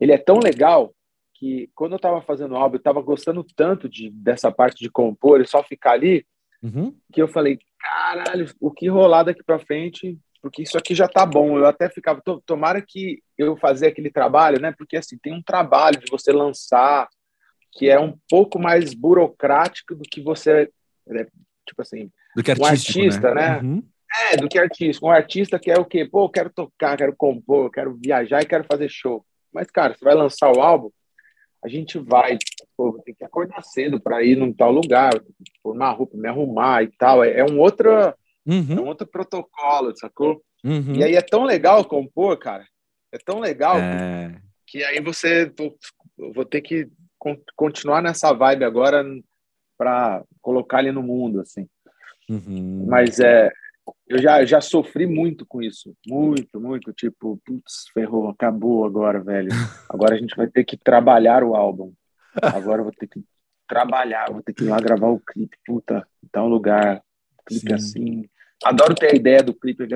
B: ele é tão legal que quando eu tava fazendo o álbum, eu tava gostando tanto de, dessa parte de compor e só ficar ali,
A: uhum.
B: que eu falei, caralho, o que rolar daqui para frente, porque isso aqui já tá bom. Eu até ficava, tomara que eu fazer aquele trabalho, né? Porque assim, tem um trabalho de você lançar que é um pouco mais burocrático do que você né, tipo assim,
A: do que um
B: artista, né?
A: né? Uhum.
B: É, do que artista. Um artista que é o quê? Pô, eu quero tocar, quero compor, quero viajar e quero fazer show. Mas, cara, você vai lançar o álbum, a gente vai, pô, tem que acordar cedo para ir num tal lugar, pôr uma roupa, me arrumar e tal. É, é um outro,
A: uhum.
B: é um outro protocolo, sacou?
A: Uhum.
B: E aí é tão legal compor, cara. É tão legal
A: é...
B: que, que aí você pô, vou ter que continuar nessa vibe agora para colocar ele no mundo, assim.
A: Uhum.
B: Mas é, eu já, já sofri muito com isso, muito, muito, tipo, putz, ferrou, acabou agora, velho. Agora a gente vai ter que trabalhar o álbum. Agora eu vou ter que trabalhar, vou ter que ir lá gravar o clipe, puta, tal lugar, clipe Sim. assim. Adoro ter a ideia do clipe,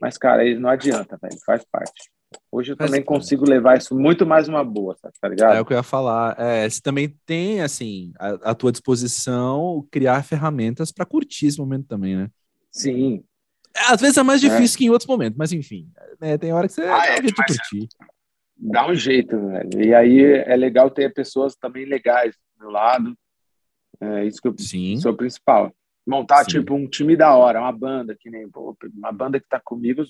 B: mas cara, aí não adianta, velho, faz parte. Hoje eu Mas, também consigo levar isso muito mais uma boa, tá ligado?
A: É o que eu ia falar. É, você também tem, assim, à tua disposição criar ferramentas para curtir esse momento também, né?
B: Sim.
A: Às vezes é mais é. difícil é. que em outros momentos, mas enfim, né, tem hora que você ah, dá
B: é,
A: um jeito de curtir.
B: Dá um jeito, velho. E aí é legal ter pessoas também legais do meu lado. É isso que eu
A: Sim.
B: sou o principal. Montar, Sim. tipo, um time da hora, uma banda, que nem pô, uma banda que tá comigo,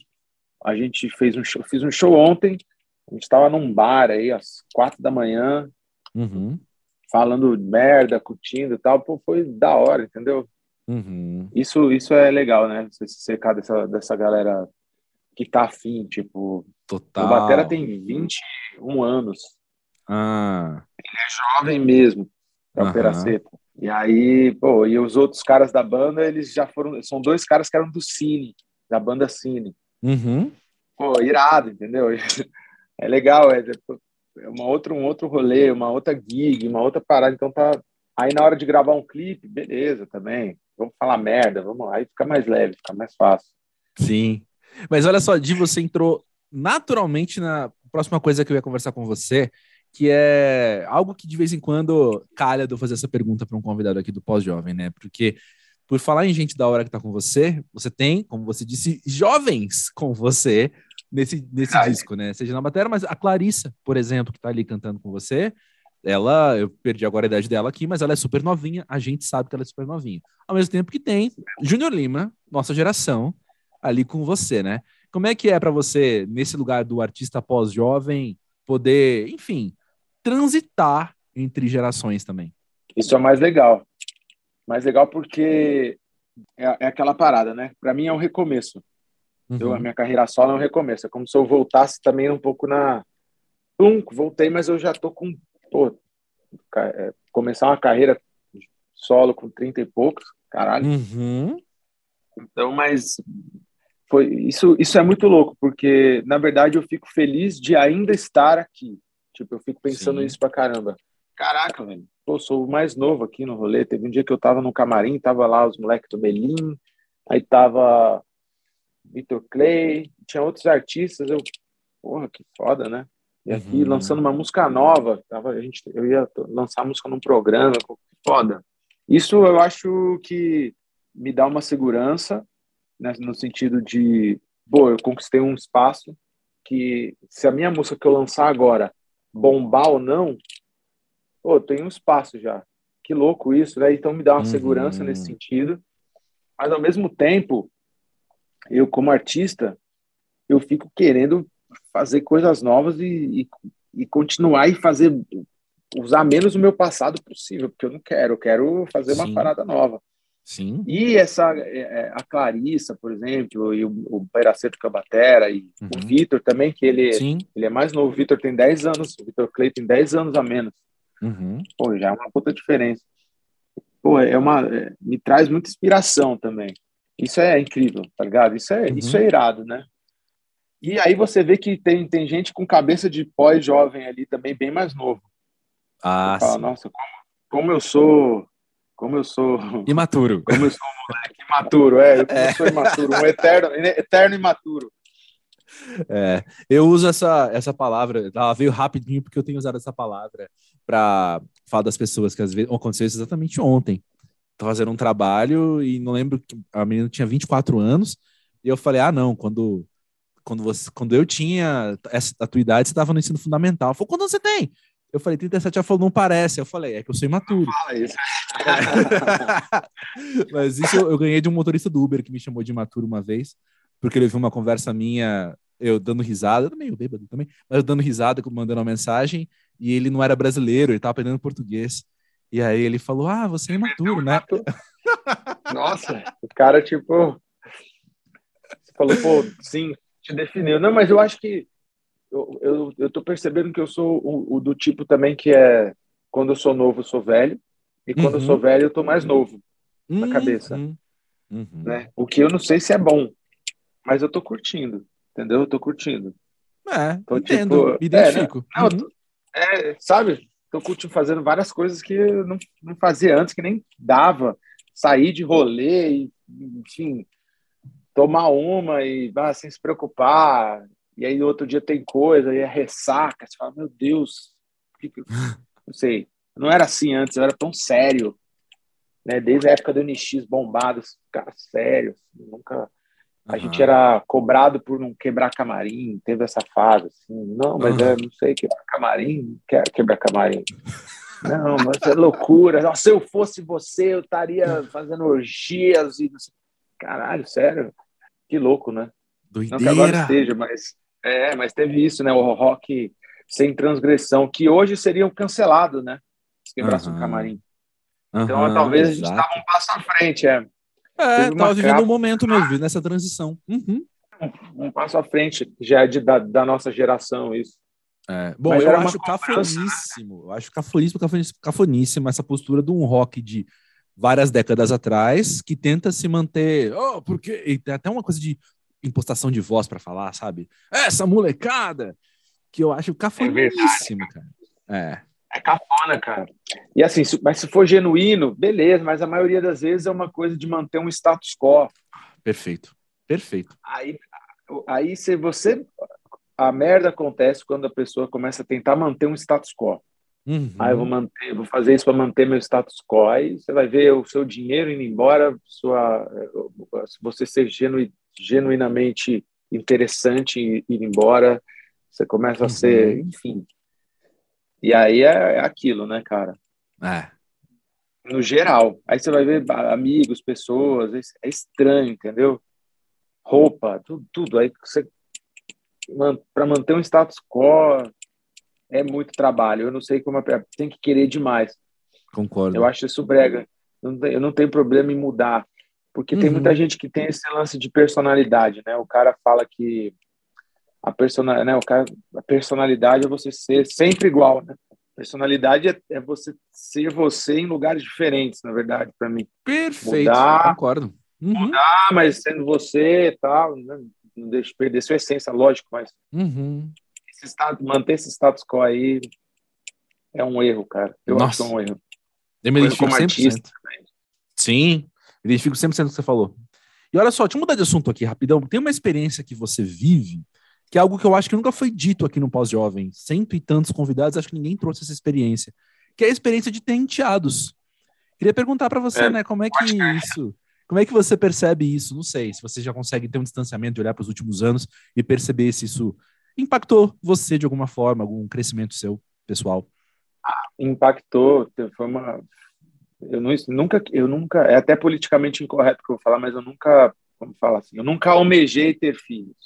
B: a gente fez um show, fiz um show ontem, a gente estava num bar aí às quatro da manhã,
A: uhum.
B: falando merda, curtindo e tal, pô, foi da hora, entendeu?
A: Uhum.
B: Isso, isso é legal, né? Você se secar dessa, dessa galera que tá afim, tipo.
A: Total.
B: O Batera tem 21 anos.
A: Ah.
B: Ele é jovem mesmo, pra uhum. Peraceta. E aí, pô, e os outros caras da banda, eles já foram. São dois caras que eram do Cine, da banda Cine.
A: Uhum.
B: Pô, irado, entendeu? É legal, é, é uma outra, um outro rolê, uma outra gig, uma outra parada. Então tá. Aí na hora de gravar um clipe, beleza também. Vamos falar merda, vamos aí fica mais leve, fica mais fácil.
A: Sim. Mas olha só, Di, você entrou naturalmente na próxima coisa que eu ia conversar com você, que é algo que de vez em quando calha de eu fazer essa pergunta para um convidado aqui do Pós-Jovem, né? Porque por falar em gente da hora que tá com você, você tem, como você disse, jovens com você nesse, nesse disco, né? Seja na matéria, mas a Clarissa, por exemplo, que tá ali cantando com você, ela, eu perdi agora a idade dela aqui, mas ela é super novinha, a gente sabe que ela é super novinha. Ao mesmo tempo que tem Júnior Lima, nossa geração, ali com você, né? Como é que é para você, nesse lugar do artista pós-jovem, poder, enfim, transitar entre gerações também?
B: Isso é mais legal. Mais legal porque é, é aquela parada, né? Para mim é um recomeço. Uhum. Eu, a minha carreira solo é um recomeço. É como se eu voltasse também um pouco na. Pum, voltei, mas eu já tô com. Pô, é, começar uma carreira solo com 30 e poucos, caralho.
A: Uhum.
B: Então, mas foi isso, isso é muito louco, porque na verdade eu fico feliz de ainda estar aqui. Tipo, eu fico pensando Sim. isso pra caramba. Caraca, velho, pô, sou o mais novo aqui no rolê. Teve um dia que eu tava no camarim, tava lá os moleques do Belim, aí tava Vitor Clay, tinha outros artistas. Eu, porra, que foda, né? E aqui uhum. lançando uma música nova, tava, a gente, eu ia lançar música num programa, foda. Isso eu acho que me dá uma segurança né, no sentido de, pô, eu conquistei um espaço que se a minha música que eu lançar agora bombar ou não, pô, tem um espaço já. Que louco isso, né? Então me dá uma uhum. segurança nesse sentido. Mas ao mesmo tempo, eu como artista, eu fico querendo fazer coisas novas e, e, e continuar e fazer usar menos o meu passado possível, porque eu não quero, eu quero fazer Sim. uma parada nova.
A: Sim.
B: E essa, é, é, a Clarissa, por exemplo, e o, o Peraceto Cabatera, e uhum. o Vitor também, que ele, Sim. ele é mais novo, o Vitor tem 10 anos, o Vitor Clay tem 10 anos a menos.
A: Uhum.
B: Pô, já é uma puta diferença. Pô, é uma, é, me traz muita inspiração também. Isso é incrível, tá ligado? Isso é, uhum. isso é irado, né? E aí você vê que tem, tem gente com cabeça de pós-jovem ali também, bem mais novo.
A: Ah, fala,
B: Nossa, como, como eu sou como eu sou.
A: Imaturo.
B: Como eu sou um moleque imaturo, é. Eu é. sou imaturo, um eterno, eterno imaturo.
A: É, eu uso essa, essa palavra, ela veio rapidinho porque eu tenho usado essa palavra para falar das pessoas que às vezes aconteceu isso exatamente ontem. Tô fazendo um trabalho e não lembro que a menina tinha 24 anos e eu falei: "Ah, não, quando quando você quando eu tinha essa a tua idade, você estava no ensino fundamental". Falei: "Quando você tem?" Eu falei, 37, ela falou, não parece. Eu falei, é que eu sou imaturo.
B: Fala isso.
A: Mas isso eu, ganhei de um motorista do Uber que me chamou de imaturo uma vez, porque ele viu uma conversa minha, eu dando risada, eu meio bêbado também, mas eu dando risada, mandando uma mensagem, e ele não era brasileiro, ele estava aprendendo português. E aí ele falou, ah, você é imaturo, né?
B: Nossa, o cara, tipo, falou, pô, sim, te definiu. Não, mas eu acho que eu, eu, eu tô percebendo que eu sou o, o, do tipo também que é quando eu sou novo, eu sou velho, e quando uhum. eu sou velho, eu tô mais novo uhum. na cabeça. Uhum. Né? O que eu não sei se é bom, mas eu tô curtindo, entendeu? Eu tô curtindo.
A: É, tô, entendo, tipo, me identifico.
B: É, né? não, é, sabe? Tô curtindo fazendo várias coisas que eu não, não fazia antes, que nem dava. Sair de rolê e, enfim, tomar uma e ah, sem se preocupar, e aí outro dia tem coisa, e é ressaca, você fala, meu Deus, não sei, não era assim antes, eu era tão sério, né? Desde a época do NX bombado, cara, sério, assim, nunca... A uhum. gente era cobrado por não quebrar camarim, teve essa fase, assim, não, mas uhum. é, não sei, quebrar camarim, não quero quebrar camarim. Não, mas é loucura. Nossa, se eu fosse você, eu estaria fazendo orgias e. Caralho, sério? Que louco, né?
A: Doideira. Não que agora
B: esteja, mas é, mas teve isso, né? O rock sem transgressão, que hoje seriam cancelados, né? Se quebrasse uhum. um camarim. Então, uhum, talvez exato. a gente estava um passo à frente, é.
A: É, estava vivendo um momento mesmo, nessa transição. Uhum.
B: Um, um, passo à frente, já é de, da, da nossa geração, isso.
A: É. Bom, eu acho cafoníssimo, eu acho cafoníssimo, cafoníssimo, cafoníssimo essa postura de um rock de várias décadas atrás que tenta se manter, oh, porque e tem até uma coisa de impostação de voz para falar, sabe? Essa molecada! Que eu acho cafoníssimo, é cara. É.
B: É cafona, cara. E assim, se, mas se for genuíno, beleza, mas a maioria das vezes é uma coisa de manter um status quo.
A: Perfeito. Perfeito.
B: Aí, aí se você. A merda acontece quando a pessoa começa a tentar manter um status quo. Uhum. Aí eu vou manter, vou fazer isso para manter meu status quo. Aí você vai ver o seu dinheiro indo embora, sua, você ser genuíno genuinamente interessante ir embora, você começa uhum. a ser, enfim. E aí é, é, aquilo, né, cara?
A: É.
B: No geral. Aí você vai ver amigos, pessoas, é estranho, entendeu? Roupa, tudo, tudo. Aí você para manter um status quo é muito trabalho. Eu não sei como é, tem que querer demais.
A: Concordo.
B: Eu acho isso brega. Eu não tenho problema em mudar. Porque uhum. tem muita uhum. gente que tem esse lance de personalidade, né? O cara fala que a, persona, né, o cara, a personalidade é você ser sempre igual, né? Personalidade é, é você ser você em lugares diferentes, na verdade, para mim.
A: Perfeito, mudar, concordo.
B: Uhum. Mudar, mas sendo você tal, né? não deixe perder sua essência, lógico, mas
A: uhum.
B: Esse estado, manter esse status quo aí é um erro, cara. Eu Nossa. acho que é um erro.
A: Eu me identifico 100%. Artista, Sim, Identifico 100% do que você falou. E olha só, deixa eu mudar de assunto aqui rapidão. Tem uma experiência que você vive, que é algo que eu acho que nunca foi dito aqui no Pós-Jovem. Cento e tantos convidados, acho que ninguém trouxe essa experiência, que é a experiência de ter enteados. Queria perguntar para você, é, né, como é que é isso Como é que você percebe isso? Não sei, se você já consegue ter um distanciamento de olhar para os últimos anos e perceber se isso impactou você de alguma forma, algum crescimento seu pessoal.
B: Impactou, foi uma eu não, nunca eu nunca é até politicamente incorreto que eu vou falar, mas eu nunca, vamos falar assim, eu nunca almejei ter filhos.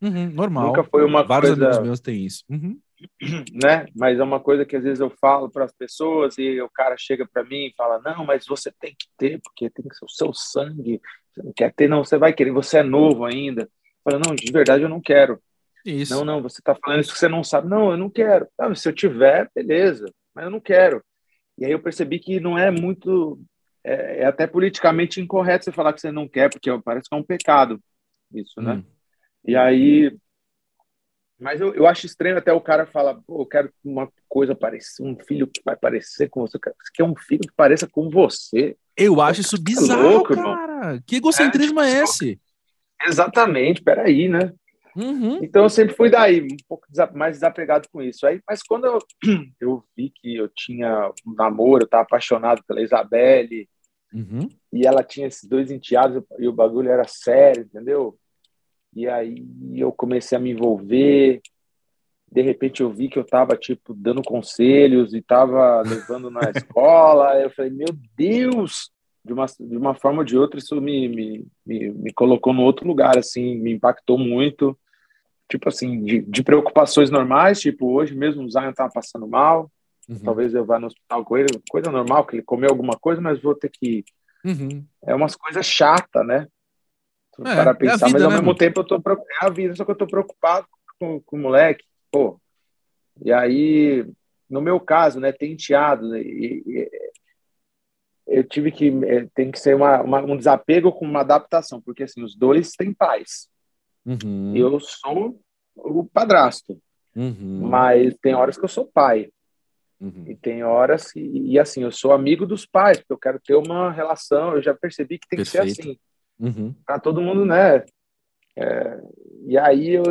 A: Uhum, normal.
B: Nunca foi uma
A: Vários
B: coisa,
A: amigos meus têm isso. Uhum.
B: né? Mas é uma coisa que às vezes eu falo para as pessoas e o cara chega para mim e fala: "Não, mas você tem que ter, porque tem que ser o seu sangue. Você não quer ter, não, você vai querer, você é novo ainda". Fala: "Não, de verdade eu não quero".
A: Isso.
B: Não, não, você está falando isso que você não sabe. Não, eu não quero. Ah, se eu tiver, beleza, mas eu não quero. E aí eu percebi que não é muito é, é até politicamente incorreto você falar que você não quer, porque parece que é um pecado isso, né?
A: Hum.
B: E aí mas eu, eu acho estranho até o cara falar, pô, eu quero uma coisa parecer, um filho que vai parecer com você. Você quer um filho que pareça com você.
A: Eu acho isso
B: Tá
A: bizarro,
B: louco, irmão.
A: cara. Que egocentrismo é,
B: tipo,
A: esse?
B: Exatamente, peraí, né?
A: Uhum.
B: Então eu sempre fui daí, um pouco mais desapegado com isso. Aí, mas quando eu, eu vi que eu tinha um namoro, eu estava apaixonado pela Isabelle,
A: Uhum.
B: e ela tinha esses dois enteados, e o bagulho era sério, entendeu? E aí eu comecei a me envolver. De repente eu vi que eu estava tipo dando conselhos e estava levando na escola. Eu falei, meu Deus! De uma, de uma forma ou de outra, isso me, me, me, me colocou no outro lugar, assim, me impactou muito. Tipo assim, de, de preocupações normais, tipo, hoje mesmo o Zion estava passando mal,
A: Uhum.
B: talvez eu vá no hospital com ele, coisa normal, que ele comeu alguma coisa, mas vou ter que
A: Uhum.
B: é umas coisas chatas, né?
A: É,
B: para
A: é
B: pensar,
A: vida,
B: mas ao
A: né,
B: mesmo
A: mano?
B: tempo eu tô preocup- é a vida, só que eu tô preocupado com, com o moleque, pô. E aí, no meu caso, né, tem enteado, né, e, e- eu tive que é, tem que ser uma, uma- um desapego com uma adaptação, porque assim, os dois têm pais.
A: Uhum.
B: Eu sou o padrasto,
A: Uhum.
B: mas tem horas que eu sou pai.
A: Uhum.
B: E tem horas que, e assim, eu sou amigo dos pais, porque eu quero ter uma relação, eu já percebi que tem que ser
A: Perfeito.
B: assim.
A: Uhum.
B: para todo mundo, né? É, e aí eu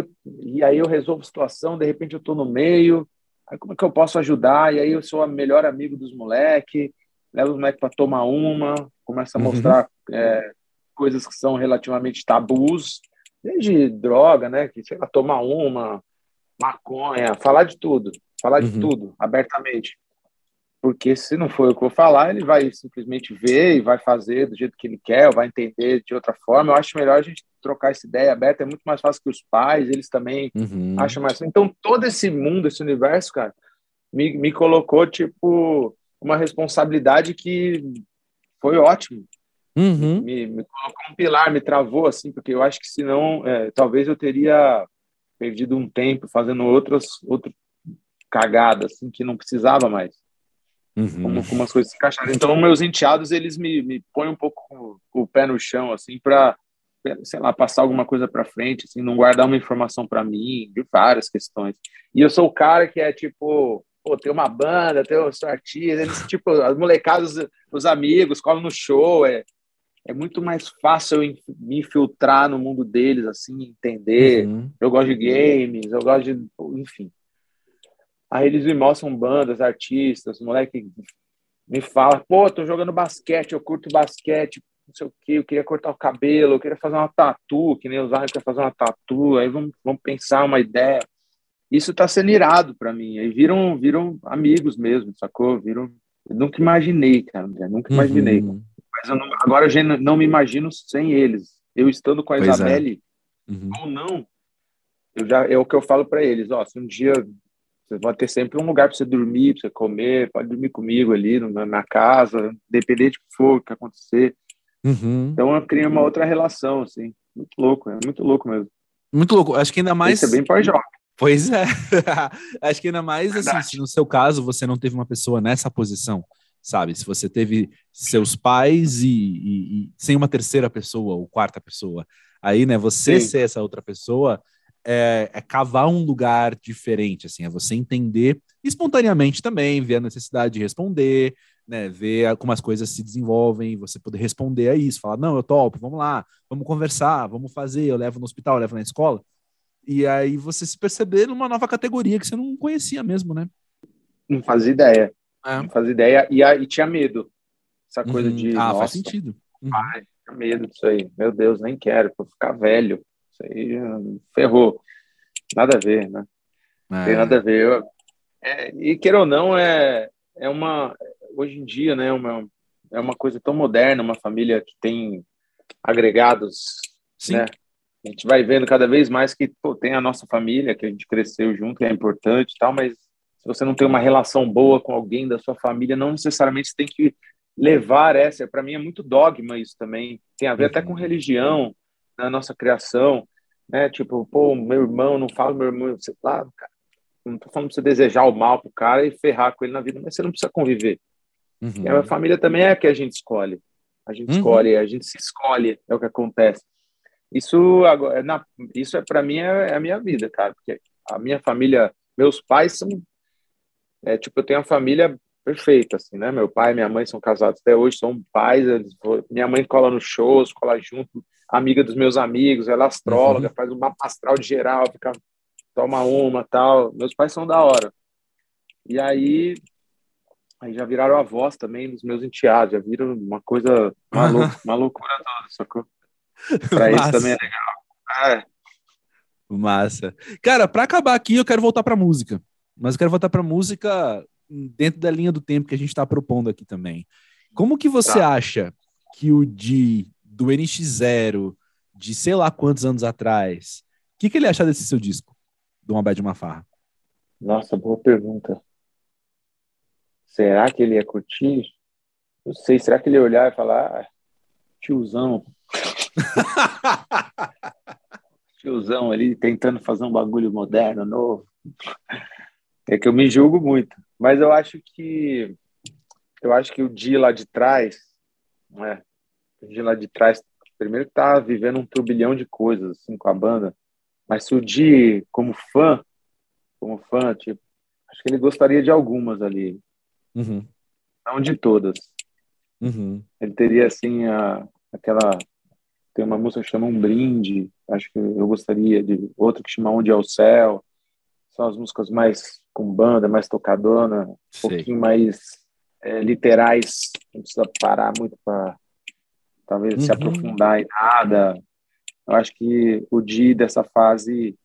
B: e aí eu resolvo a situação, de repente eu estou no meio, aí como é que eu posso ajudar? E aí eu sou o melhor amigo dos moleques, levo os moleques para tomar uma, começa a
A: Uhum.
B: mostrar é, coisas que são relativamente tabus, desde droga, né? Que sei lá, tomar uma, maconha, falar de tudo, falar de
A: Uhum.
B: tudo abertamente. Porque se não for o que eu vou falar, ele vai simplesmente ver e vai fazer do jeito que ele quer, vai entender de outra forma. Eu acho melhor a gente trocar essa ideia aberta, é muito mais fácil que os pais, eles também
A: Uhum.
B: acham mais. Então, todo esse mundo, esse universo, cara, me, me colocou, tipo, uma responsabilidade que foi ótimo.
A: Uhum.
B: Me, me colocou um pilar, me travou, assim, porque eu acho que senão, é, talvez eu teria perdido um tempo fazendo outras, outras cagadas, assim, que não precisava mais
A: Uhum.
B: como, como as coisas se encaixaram. Então, meus enteados, eles me, me põem um pouco com o pé no chão, assim, para, sei lá, passar alguma coisa para frente, assim, não guardar uma informação para mim, de várias questões. E eu sou o cara que é tipo, pô, tem uma banda, tem um sou artista, eles, tipo, as molecadas, os, os amigos, colam no show, é, é muito mais fácil eu me infiltrar no mundo deles, assim, entender.
A: Uhum.
B: Eu gosto de games, eu gosto de. Enfim. Aí eles me mostram bandas, artistas, moleque me fala, pô, tô jogando basquete, eu curto basquete, não sei o quê, eu queria cortar o cabelo, eu queria fazer uma tatu, que nem os Zion quer fazer uma tatu, aí vamos, vamos pensar uma ideia. Isso tá sendo irado para mim, aí viram, viram amigos mesmo, sacou? Viram. Eu nunca imaginei, cara, André, nunca imaginei.
A: Uhum.
B: Mas eu não- agora eu já não me imagino sem eles. Eu estando com a
A: Pois é.
B: Isabelle,
A: Uhum.
B: ou não, eu já é o que eu falo para eles, ó, se um dia você vai ter sempre um lugar para você dormir, para você comer, pode dormir comigo ali na, na casa, independente do que for, o que acontecer.
A: Uhum.
B: Então eu criei uma outra relação, assim, muito louco, é muito louco mesmo.
A: Muito louco. Acho que ainda mais.
B: Isso é bem pós-jovem.
A: Pois é. Acho que ainda mais assim, se no seu caso você não teve uma pessoa nessa posição, sabe? Se você teve seus pais e, e- e sem uma terceira pessoa ou quarta pessoa, aí, né, você
B: Sim.
A: ser essa outra pessoa é, é cavar um lugar diferente, assim, é você entender espontaneamente também, ver a necessidade de responder, né, ver a- como as coisas se desenvolvem, você poder responder a isso, falar, não, eu topo, vamos lá, vamos conversar, vamos fazer, eu levo no hospital, eu levo na escola. E aí você se perceber numa nova categoria que você não conhecia mesmo, né?
B: Não fazia ideia,
A: É.
B: não fazia ideia, e, e tinha medo. Essa coisa
A: Uhum.
B: de,
A: ah, faz sentido. Uhum.
B: pai, medo disso aí. Meu Deus, nem quero, vou ficar velho. Isso aí ferrou. Nada a ver, né? É. Tem nada a ver. Eu, é, e queira ou não, é, é uma. Hoje em dia, né? Uma, é uma coisa tão moderna, uma família que tem agregados, Sim. né? A gente vai vendo cada vez mais que pô, tem a nossa família, que a gente cresceu junto, que é importante e tal, mas se você não tem uma relação boa com alguém da sua família, não necessariamente você tem que levar essa. Para mim é muito dogma isso também. Tem a ver até com uhum. religião, na nossa criação, né? Tipo, pô, meu irmão, não fala meu irmão, você lá, cara. Não tô falando pra você desejar o mal pro cara e ferrar com ele na vida, mas você não precisa conviver. Uhum. E a família também é a que a gente escolhe. A gente uhum. escolhe, a gente se escolhe, é o que acontece. Isso agora, na, isso é para mim é, é, a minha vida, cara, porque a minha família, meus pais são é tipo eu tenho uma família perfeita assim, né? Meu pai e minha mãe são casados até hoje, são pais, eles, minha mãe cola nos shows, cola junto, amiga dos meus amigos, ela é astróloga, uhum. faz um mapa astral de geral, fica toma uma, tal. Meus pais são da hora. E aí aí já viraram avós também dos meus enteados, já viram uma coisa maluca, uma loucura toda, sacou? Pra isso também é legal. É.
A: Massa. Cara, para acabar aqui, eu quero voltar pra música. Mas eu quero voltar pra música dentro da linha do tempo que a gente está propondo aqui também. Como que você tá. acha que o Di do NX0, de sei lá quantos anos atrás, o que, que ele acha desse seu disco, do Uma Bad Uma Farra?
B: Nossa, boa pergunta. Será que ele ia curtir? Não sei, será que ele ia olhar e falar, ah, tiozão, Tiozão ali tentando fazer um bagulho moderno, novo. É que eu me julgo muito. Mas eu acho que eu acho que o dia lá de trás, né? O dia lá de trás, primeiro que tá vivendo um turbilhão de coisas assim com a banda, mas se o dia como fã, como fã, tipo, acho que ele gostaria de algumas ali. Uhum. Não de todas. Uhum. Ele teria assim a, aquela tem uma música que chama Um Brinde, acho que eu gostaria de outra que chama Onde é o Céu. São as músicas mais com banda, mais tocadona, um pouquinho mais é, literais, não precisa parar muito para talvez uhum. se aprofundar em nada. Eu acho que o Di dessa fase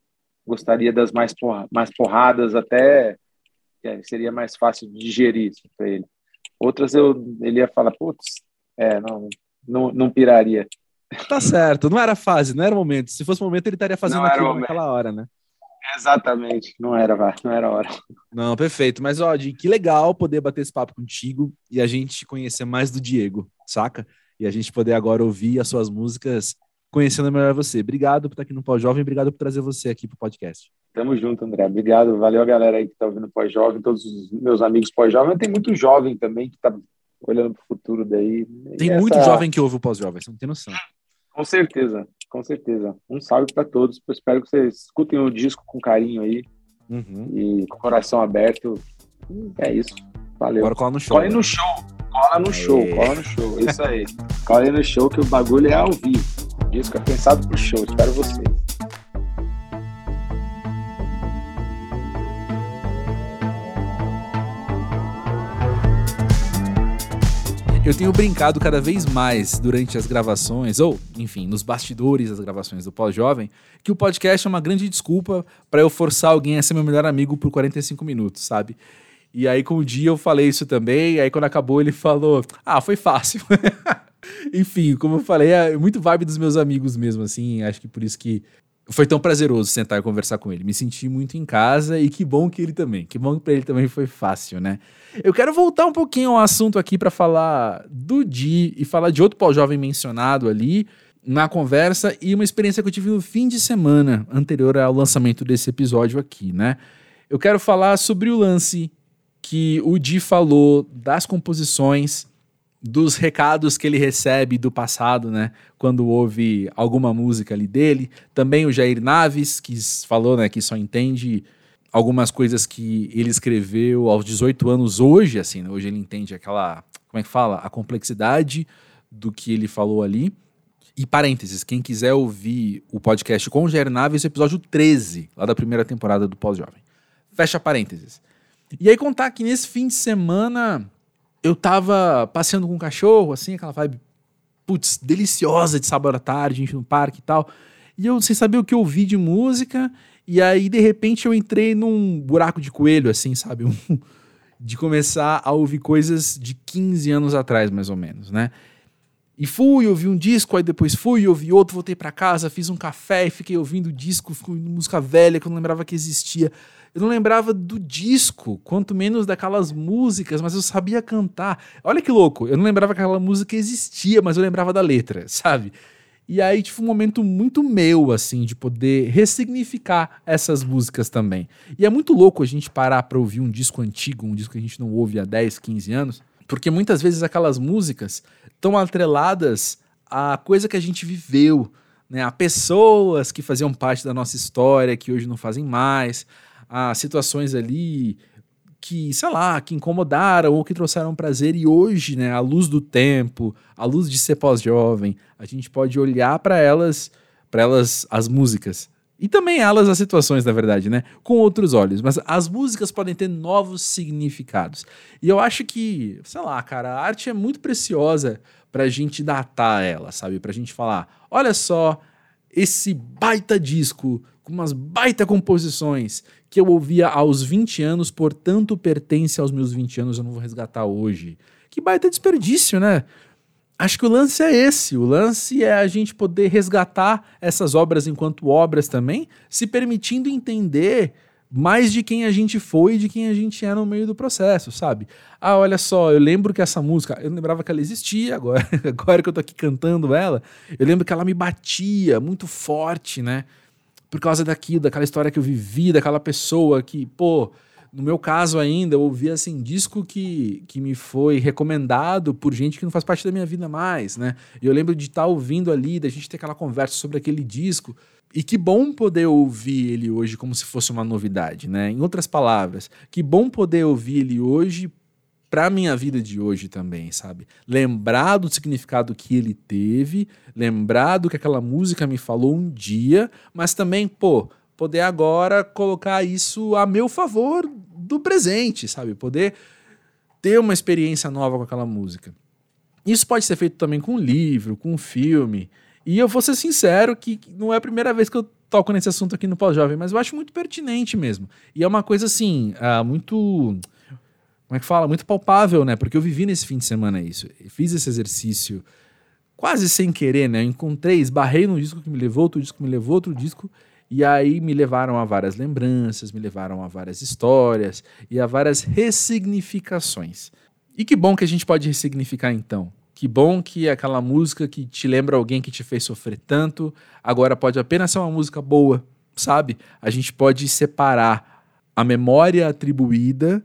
B: gostaria das mais, porra, mais porradas, até é, seria mais fácil de digerir para ele. Outras eu, ele ia falar, putz, é, não, não, não piraria.
A: Tá certo, não era fase, não era momento. Se fosse momento, ele estaria fazendo aquilo naquela hora, né?
B: Exatamente, não era, não era hora.
A: Não, perfeito. Mas, ó, Di, que legal poder bater esse papo contigo e a gente conhecer mais do Diego, saca? E a gente poder agora ouvir as suas músicas conhecendo melhor você. Obrigado por estar aqui no Pós-Jovem, obrigado por trazer você aqui pro podcast.
B: Tamo junto, André. Obrigado, valeu a galera aí que tá ouvindo Pós-Jovem, todos os meus amigos Pós-Jovem. Tem muito jovem também que tá olhando pro futuro daí.
A: Tem e muito essa... jovem que ouve o Pós-Jovem, você não tem noção.
B: Com certeza, com certeza. Um salve para todos. Eu espero que vocês escutem o disco com carinho aí uhum. e com o coração aberto. É isso. Valeu.
A: Agora cola no show.
B: Cola né? no show. Cola no Aê. show, cola no show. Isso aí. cola no show que o bagulho é ao vivo. O disco é pensado pro show. Espero vocês.
A: Eu tenho brincado cada vez mais durante as gravações, ou, enfim, nos bastidores das gravações do Pós-Jovem, que o podcast é uma grande desculpa para eu forçar alguém a ser meu melhor amigo por 45 minutos, sabe? E aí, com o dia, eu falei isso também, e aí quando acabou, ele falou: Ah, foi fácil. enfim, como eu falei, é muito vibe dos meus amigos mesmo, assim, acho que por isso que foi tão prazeroso sentar e conversar com ele. Me senti muito em casa e que bom que ele também. Que bom que para ele também foi fácil, né? Eu quero voltar um pouquinho ao assunto aqui para falar do Di e falar de outro pau-jovem mencionado ali na conversa e uma experiência que eu tive no fim de semana anterior ao lançamento desse episódio aqui, né? Eu quero falar sobre o lance que o Di falou das composições dos recados que ele recebe do passado, né? Quando ouve alguma música ali dele. Também o Jair Naves, que falou, né, que só entende algumas coisas que ele escreveu aos 18 anos hoje, assim, né? hoje ele entende aquela, como é que fala? A complexidade do que ele falou ali. E parênteses, quem quiser ouvir o podcast com o Jair Naves, episódio 13, lá da primeira temporada do Pós-Jovem. Fecha parênteses. E aí contar que nesse fim de semana eu tava passeando com um cachorro, assim, aquela vibe putz, deliciosa de sábado à tarde, gente no parque e tal. E eu sem saber o que eu ouvi de música, e aí de repente eu entrei num buraco de coelho, assim, sabe? de começar a ouvir coisas de 15 anos atrás, mais ou menos, né? E fui, ouvi um disco, aí depois fui, ouvi outro, voltei para casa, fiz um café e fiquei ouvindo disco, música velha que eu não lembrava que existia. Eu não lembrava do disco, quanto menos daquelas músicas, mas eu sabia cantar. Olha que louco, eu não lembrava que aquela música existia, mas eu lembrava da letra, sabe? E aí tive um momento muito meu, assim, de poder ressignificar essas músicas também. E é muito louco a gente parar pra ouvir um disco antigo, um disco que a gente não ouve há 10, 15 anos, porque muitas vezes aquelas músicas estão atreladas a coisa que a gente viveu, né? A pessoas que faziam parte da nossa história, que hoje não fazem mais, a situações ali que, sei lá, que incomodaram ou que trouxeram prazer e hoje, né, à luz do tempo, à luz de ser pós-jovem, a gente pode olhar para elas, para elas as músicas e também elas as situações, na verdade, né, com outros olhos, mas as músicas podem ter novos significados. E eu acho que, sei lá, cara, a arte é muito preciosa pra gente datar ela, sabe? Pra gente falar, olha só, esse baita disco com umas baita composições que eu ouvia aos 20 anos, portanto pertence aos meus 20 anos, eu não vou resgatar hoje. Que baita desperdício, né? Acho que o lance é esse. O lance é a gente poder resgatar essas obras enquanto obras também, se permitindo entender mais de quem a gente foi e de quem a gente é no meio do processo, sabe? Ah, olha só, eu lembro que essa música, eu lembrava que ela existia, agora, agora que eu tô aqui cantando ela, eu lembro que ela me batia muito forte, né? por causa daquilo, daquela história que eu vivi, daquela pessoa que, pô, no meu caso ainda, eu ouvi assim, disco que, que me foi recomendado por gente que não faz parte da minha vida mais, né? E eu lembro de estar tá ouvindo ali, da gente ter aquela conversa sobre aquele disco. E que bom poder ouvir ele hoje como se fosse uma novidade, né? Em outras palavras, que bom poder ouvir ele hoje para minha vida de hoje também, sabe? Lembrar do significado que ele teve, lembrar do que aquela música me falou um dia, mas também, pô, poder agora colocar isso a meu favor do presente, sabe? Poder ter uma experiência nova com aquela música. Isso pode ser feito também com livro, com filme. E eu vou ser sincero que não é a primeira vez que eu toco nesse assunto aqui no Pós-Jovem, mas eu acho muito pertinente mesmo. E é uma coisa assim, uh, muito como é que fala? Muito palpável, né? Porque eu vivi nesse fim de semana isso. Fiz esse exercício quase sem querer, né? Eu encontrei, esbarrei num disco que me levou, outro disco me levou, outro disco. E aí me levaram a várias lembranças, me levaram a várias histórias e a várias ressignificações. E que bom que a gente pode ressignificar então. Que bom que aquela música que te lembra alguém que te fez sofrer tanto, agora pode apenas ser uma música boa, sabe? A gente pode separar a memória atribuída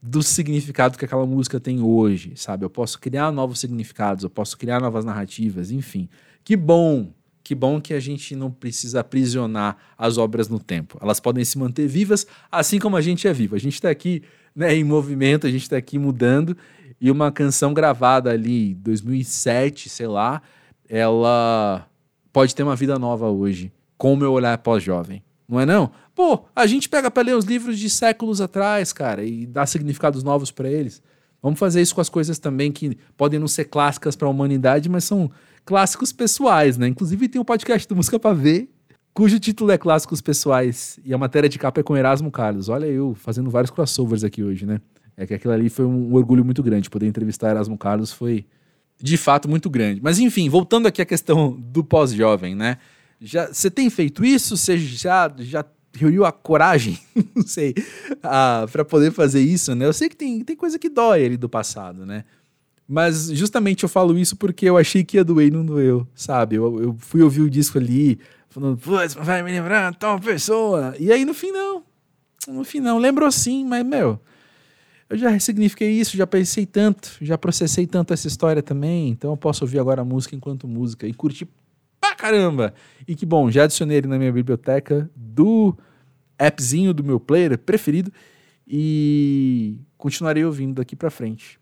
A: do significado que aquela música tem hoje, sabe? Eu posso criar novos significados, eu posso criar novas narrativas, enfim. Que bom, que bom que a gente não precisa aprisionar as obras no tempo. Elas podem se manter vivas, assim como a gente é vivo. A gente está aqui né, em movimento, a gente está aqui mudando, e uma canção gravada ali em 2007, sei lá, ela pode ter uma vida nova hoje, com o meu olhar pós-jovem. Não é não? Pô, a gente pega para ler os livros de séculos atrás, cara, e dá significados novos para eles. Vamos fazer isso com as coisas também que podem não ser clássicas para a humanidade, mas são clássicos pessoais, né? Inclusive tem um podcast do Música para Ver, cujo título é Clássicos Pessoais, e a matéria de capa é com Erasmo Carlos. Olha eu fazendo vários crossovers aqui hoje, né? É que aquilo ali foi um orgulho muito grande. Poder entrevistar Erasmo Carlos foi de fato muito grande. Mas enfim, voltando aqui à questão do pós-jovem, né? Já, você tem feito isso? Você já, já reuniu a coragem, não sei, para poder fazer isso, né? Eu sei que tem, tem coisa que dói ali do passado, né? Mas justamente eu falo isso porque eu achei que ia doer e não doeu, sabe? Eu, eu fui ouvir o disco ali, falando, putz, vai me lembrar tal pessoa. E aí no fim não. No fim não. Lembrou sim, mas, meu, eu já ressignifiquei isso, já pensei tanto, já processei tanto essa história também, então eu posso ouvir agora a música enquanto música e curtir pra caramba. E que bom, já adicionei ele na minha biblioteca do appzinho do meu player preferido e continuarei ouvindo daqui para frente.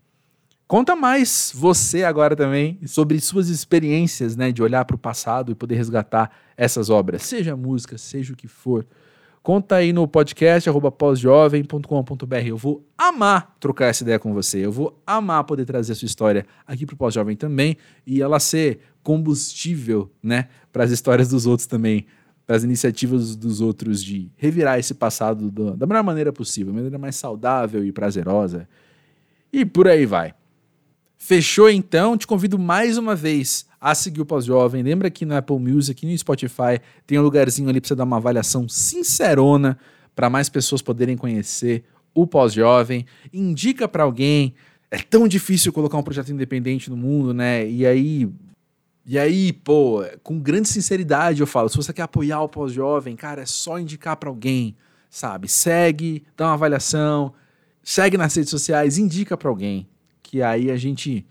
A: Conta mais você agora também sobre suas experiências, né, de olhar para o passado e poder resgatar essas obras, seja música, seja o que for. Conta aí no podcast pós-jovem.com.br. Eu vou amar trocar essa ideia com você. Eu vou amar poder trazer a sua história aqui pro Pós-Jovem também e ela ser combustível, né, para as histórias dos outros também, para as iniciativas dos outros de revirar esse passado do, da melhor maneira possível, maneira mais saudável e prazerosa. E por aí vai. Fechou então? Te convido mais uma vez a seguir o Pós-Jovem. Lembra que no Apple Music, no Spotify, tem um lugarzinho ali para você dar uma avaliação sincerona para mais pessoas poderem conhecer o Pós-Jovem. Indica para alguém. É tão difícil colocar um projeto independente no mundo, né? E aí e aí, pô, com grande sinceridade eu falo, se você quer apoiar o pós-jovem, cara, é só indicar para alguém, sabe? Segue, dá uma avaliação, segue nas redes sociais, indica para alguém que aí a gente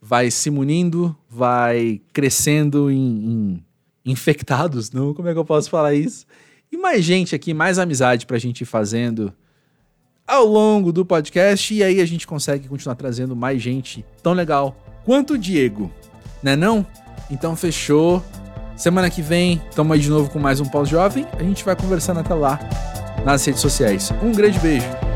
A: vai se munindo, vai crescendo em, em, infectados, não? Como é que eu posso falar isso? E mais gente aqui, mais amizade pra gente ir fazendo ao longo do podcast e aí a gente consegue continuar trazendo mais gente tão legal quanto o Diego, né não? Então fechou. Semana que vem, tamo aí de novo com mais um Pós-Jovem. A gente vai conversando até lá nas redes sociais. Um grande beijo.